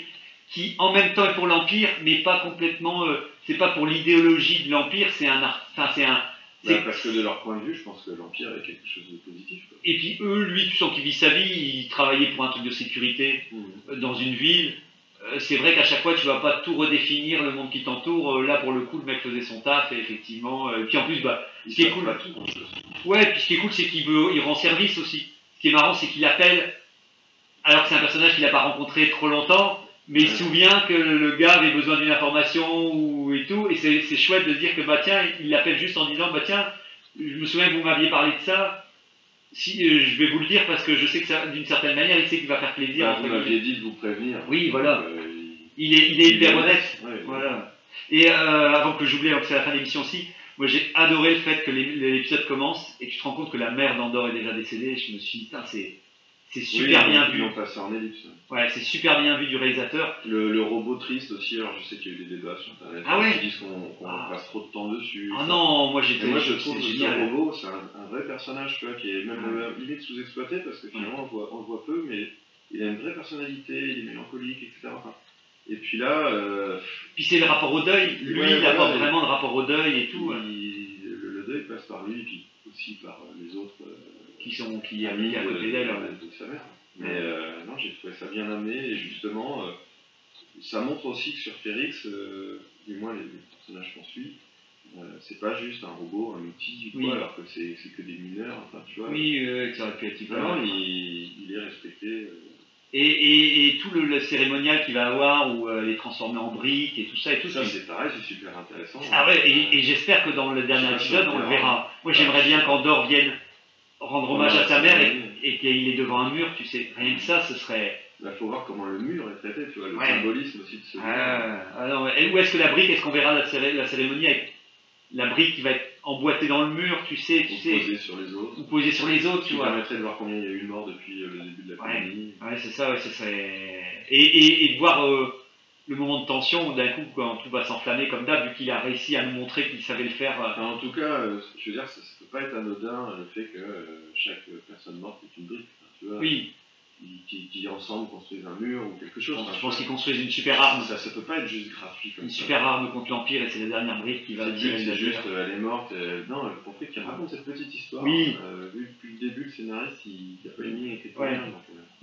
qui en même temps est pour l'Empire, mais pas complètement. euh, c'est pas pour l'idéologie de l'Empire, c'est un. Enfin, c'est un. C'est- bah, parce que de leur point de vue, je pense que l'Empire est quelque chose de positif. quoi. Et puis eux, lui, tu sens qu'il vit sa vie, il travaillait pour un truc de sécurité euh, dans une ville. Euh, C'est vrai qu'à chaque fois, tu vas pas tout redéfinir le monde qui t'entoure. Euh, Là, pour le coup, le mec faisait son taf, et effectivement. euh, Et puis en plus, bah, Ce qui est cool. tout. Ouais, puis ce qui est cool, c'est qu'il veut, il rend service aussi. Ce qui est marrant, c'est qu'il appelle, alors que c'est un personnage qu'il n'a pas rencontré trop longtemps, mais il se souvient que le gars avait besoin d'une information ou et tout, et c'est chouette de dire que bah tiens, il l'appelle juste en disant bah tiens, je me souviens que vous m'aviez parlé de ça. Si euh, je vais vous le dire parce que je sais que ça, d'une certaine manière, il sait qu'il va faire plaisir. Bah, vous m'aviez dit de vous prévenir. Oui, voilà. Euh, il- Il est, il est hyper est honnête. Ouais, Voilà. Et euh, avant que j'oublie, c'est la fin de l'émission aussi, moi j'ai adoré le fait que l'épisode commence et que tu te rends compte que la mère d'Andorre est déjà décédée. Je me suis dit, putain, c'est c'est super Oui, bien vu. passé en ellipse. Ouais, c'est super bien vu du réalisateur. Le, le robot triste aussi, alors je sais qu'il y a eu des débats sur internet Ah ouais qui disent qu'on Ah. passe trop de temps dessus. Ah ça. non, moi j'étais. moi je trouve que ce robot c'est un, un vrai personnage, tu vois, qui est même Ouais. euh, limite sous-exploité parce que finalement on, le voit, on le voit peu, mais il a une vraie personnalité, il est mélancolique, etc. Enfin, Et puis là, euh, Puis c'est le rapport au deuil. Lui, Ouais, il apporte et- vraiment le rapport au deuil et tout, il- le, le deuil passe par lui, et puis aussi par euh, les autres euh, qui sont qui amis habitent à côté d'elle. sa mère. Mais euh, non, j'ai trouvé ça bien amené et justement, euh, ça montre aussi que sur Férix, euh, du moins les, les personnages qu'on suit, euh, c'est pas juste un robot, un outil, ou Oui. quoi, alors que c'est c'est que des mineurs, enfin tu vois. Oui, euh, ça aurait pu être hyper. Vraiment, il, il est respecté. euh, Et, et, et tout le, le cérémonial qu'il va avoir où euh, les transformer en briques et tout ça et tout. ça, c'est- c'est pareil, c'est super intéressant. Ah ouais, et, et j'espère que dans le dernier épisode, on le verra. Moi, j'aimerais bien qu'Andor vienne rendre hommage à sa mère et, Il et qu'il est devant un mur, tu sais. Rien que ça, ce serait. faut voir comment le mur est traité, tu vois, le Ouais. symbolisme aussi de ce mur. Ah, ah et où est-ce que la brique, est-ce qu'on verra la, céré- la cérémonie avec la brique qui va être emboîtée dans le mur, tu sais, tu Ou sais, posé sur les autres. ou posée sur les autres, tu vois. permettrait de voir combien il y a eu de morts depuis euh, le début de la Ouais. pandémie. Ouais, c'est ça, ouais, ce serait. Et, et, et de voir euh, le moment de tension où d'un coup, quand tout va s'enflammer comme d'hab, vu qu'il a réussi à nous montrer qu'il savait le faire. euh, Enfin, en tout cas, je veux dire, ça, ça peut pas être anodin le fait que euh, chaque personne morte est une brique. Enfin, tu vois, oui, qui, qui, qui ensemble construisent un mur ou quelque chose. Enfin, je pense qu'ils construisent une super arme. ça, ça peut pas être juste gratuit comme Une ça. super arme contre l'Empire et c'est la dernière brique qui va C'est tirer c'est juste, euh, elle est morte. euh, non, le compris qu'il raconte cette petite histoire. Oui. Euh, vu depuis le début, le scénariste, il n'a pas mis écrit Ouais. rien. Donc,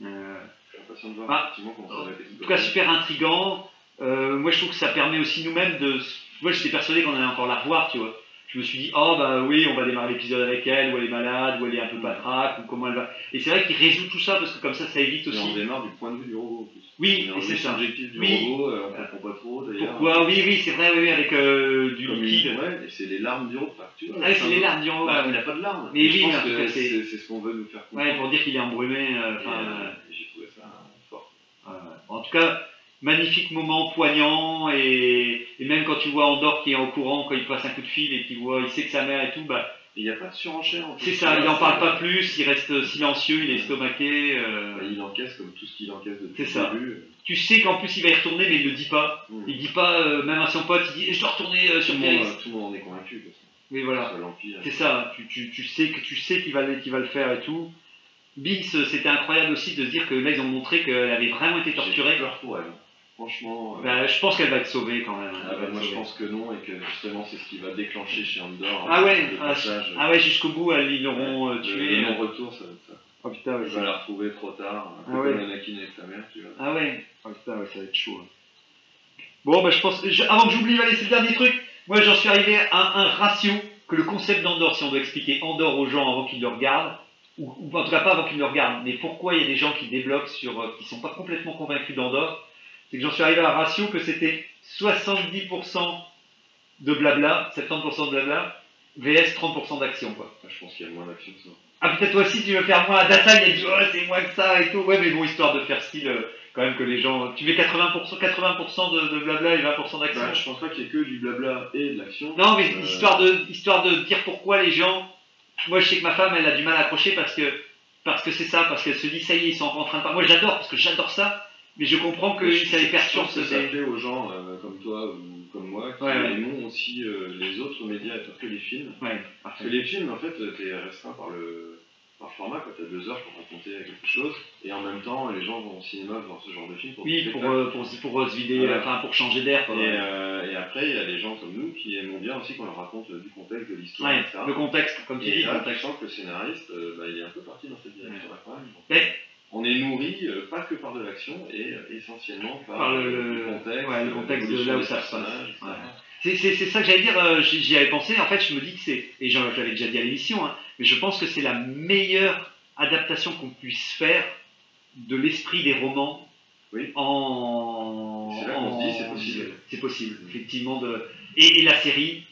euh, Euh, je suis impatient de voir Ah. effectivement comment ça va être en tout cas, super intrigant. Euh, moi, je trouve que ça permet aussi nous-mêmes de. Moi, j'étais persuadé qu'on allait encore la revoir, tu vois. Je me suis dit, oh bah oui, on va démarrer l'épisode avec elle, ou elle est malade, ou elle est un peu patraque, ou comment elle va. Et c'est vrai qu'il résout tout ça parce que comme ça, ça évite Et on aussi. démarre du point de vue du robot en plus. Oui, et c'est ça. subjective du Oui. robot, euh, on comprend pas trop d'ailleurs. Pourquoi? Oui, oui, c'est vrai, oui, avec euh, du liquide. Ouais, c'est les larmes du robot. Enfin, tu vois, Ah, c'est les larmes du robot. Bah, ouais. il n'a pas de larmes. Mais oui, c'est- ce qu'on veut nous faire comprendre. Ouais, pour dire qu'il est embrumé. euh, euh, J'ai trouvé ça fort. en tout cas, magnifique moment poignant et, et même quand tu vois Andorre qui est au courant quand il passe un coup de fil et qu'il voit, il sait que sa mère et tout, bah il n'y a pas de surenchère c'est ça, il vois, en parle pas plus, il reste silencieux, il est estomaqué. euh, Bah, il encaisse comme tout ce qu'il encaisse depuis C'est le ça. début. tu sais qu'en plus il va y retourner, mais il le dit pas. Mm. Il dit pas, euh, même à son pote, il dit je dois retourner euh, Tout, sur le monde, Périx. tout le monde en est convaincu. Mais voilà. C'est ça, tu, tu, tu sais que tu sais qu'il va, va le faire et tout. Euh, c'était incroyable aussi de se dire que là ils ont montré qu'elle avait vraiment été J'ai torturée. peur pour elle. Franchement. euh, Bah, je pense qu'elle va être sauvée quand même. ah bah, moi je pense que non et que justement c'est ce qui va déclencher chez Andor Ah ouais, ah. Ah ouais, jusqu'au bout, elle- ils l'auront euh, Le- tué. Le euh. non-retour, ça va être ça. Oh putain, ouais, la retrouver trop tard. Un Ah ouais. Anakin avec sa mère, tu vois. Ah ouais, oh putain, ouais, ça va être chaud. hein. Bon, bah je pense. je- avant que j'oublie, allez, c'est le dernier truc. Moi, j'en suis arrivé à un ratio que le concept d'Andorre, si on doit expliquer Andorre aux gens avant qu'ils le regardent, ou, ou en tout cas pas avant qu'ils le regardent, mais pourquoi il y a des gens qui débloquent sur. euh, qui sont pas complètement convaincus d'Andorre, c'est que j'en suis arrivé à un ratio que c'était 70% de blabla, 70% de blabla, VS 30% d'action, quoi. Ah, je pense qu'il y a moins d'action que ça. Ah peut-être toi aussi tu veux faire moins. Data il a dit oh c'est moins que ça et tout. Ouais mais bon histoire de faire style euh, quand même que les gens. Tu mets 80%, 80% de, de blabla et 20% d'action. Bah, je pense pas qu'il y ait que du blabla et de l'action. Non mais Euh, histoire de histoire de dire pourquoi les gens. Moi je sais que ma femme elle a du mal à accrocher parce que parce que c'est ça, parce qu'elle se dit ça y est, ils sont en train de parler. Moi j'adore, parce que j'adore ça, mais je comprends que ça les perturbe. ça plaît aux gens euh, comme toi ou comme moi qui Ouais, ouais. aimons aussi euh, les autres médias que les films. Ouais, Parce que les films, en fait, t'es restreint par le, par le format, quand t'as deux heures pour raconter quelque chose, et en même temps, les gens vont au cinéma voir ce genre de film pour Oui, pour, euh, pour, pour, euh, se vider, Voilà. enfin pour changer d'air. Et, euh, et après, il y a les gens comme nous qui aimons bien aussi qu'on leur raconte euh, du contexte, de l'histoire, etc. le contexte, comme tu Et dis, là, le contexte. sens que le scénariste, euh, bah, il est un peu parti dans cette direction-là quand même. On est nourri euh, pas que par de l'action, et euh, essentiellement par, Par le- le- contexte, ouais, le contexte de là où ça se passe. C'est ça que j'allais dire, euh, j'y avais pensé, en fait je me dis que c'est, et je l'avais déjà dit à l'émission, hein, mais je pense que c'est la meilleure adaptation qu'on puisse faire de l'esprit des romans Oui. en... C'est là qu'on se dit, c'est possible. C'est possible, effectivement. De... Et, et la série,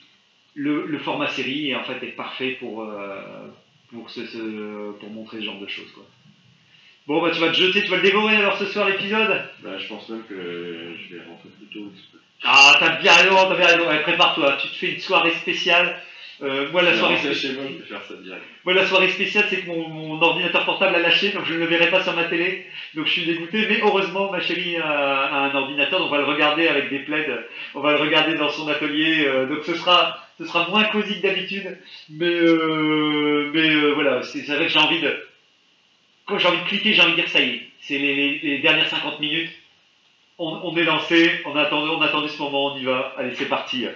le, le format série en fait, est parfait pour, euh, pour, ce, ce- pour montrer ce genre de choses. Quoi. Bon, bah tu vas te jeter, tu vas le dévorer alors ce soir l'épisode Bah, je pense même que je vais rentrer plus tôt. Ah, t'as bien raison, t'as bien raison. Ouais, prépare-toi, tu te fais une soirée spéciale. Euh, moi, la Je soirée spéciale, chez moi, je vais faire ça direct. moi, la soirée spéciale, c'est que mon, mon ordinateur portable a lâché, donc je ne le verrai pas sur ma télé. Donc je suis dégoûté, mais heureusement, ma chérie a, a un ordinateur, donc on va le regarder avec des plaids. On va le regarder dans son atelier, euh, donc ce sera, ce sera moins cosy que d'habitude. Mais, euh, mais euh, voilà, c'est vrai que j'ai envie de. Quand j'ai envie de cliquer, j'ai envie de dire ça y est. C'est les, les- les dernières 50 minutes. On, on est lancé, on a, attendu, on a attendu ce moment, on y va. Allez, c'est parti.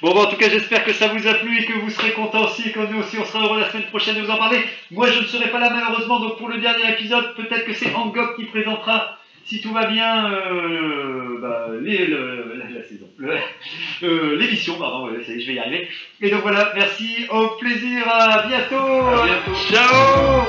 Bon, bah, en tout cas, j'espère que ça vous a plu et que vous serez contents aussi et que nous aussi, on sera heureux la semaine prochaine de vous en parler. Moi, je ne serai pas là malheureusement, donc pour le dernier épisode, peut-être que c'est Angok qui présentera, si tout va bien, euh, bah, les- le- la, la saison, euh, l'émission, pardon, ouais, ça y est, je vais y arriver. Et donc voilà, merci, au plaisir, à bientôt. À bientôt. Ciao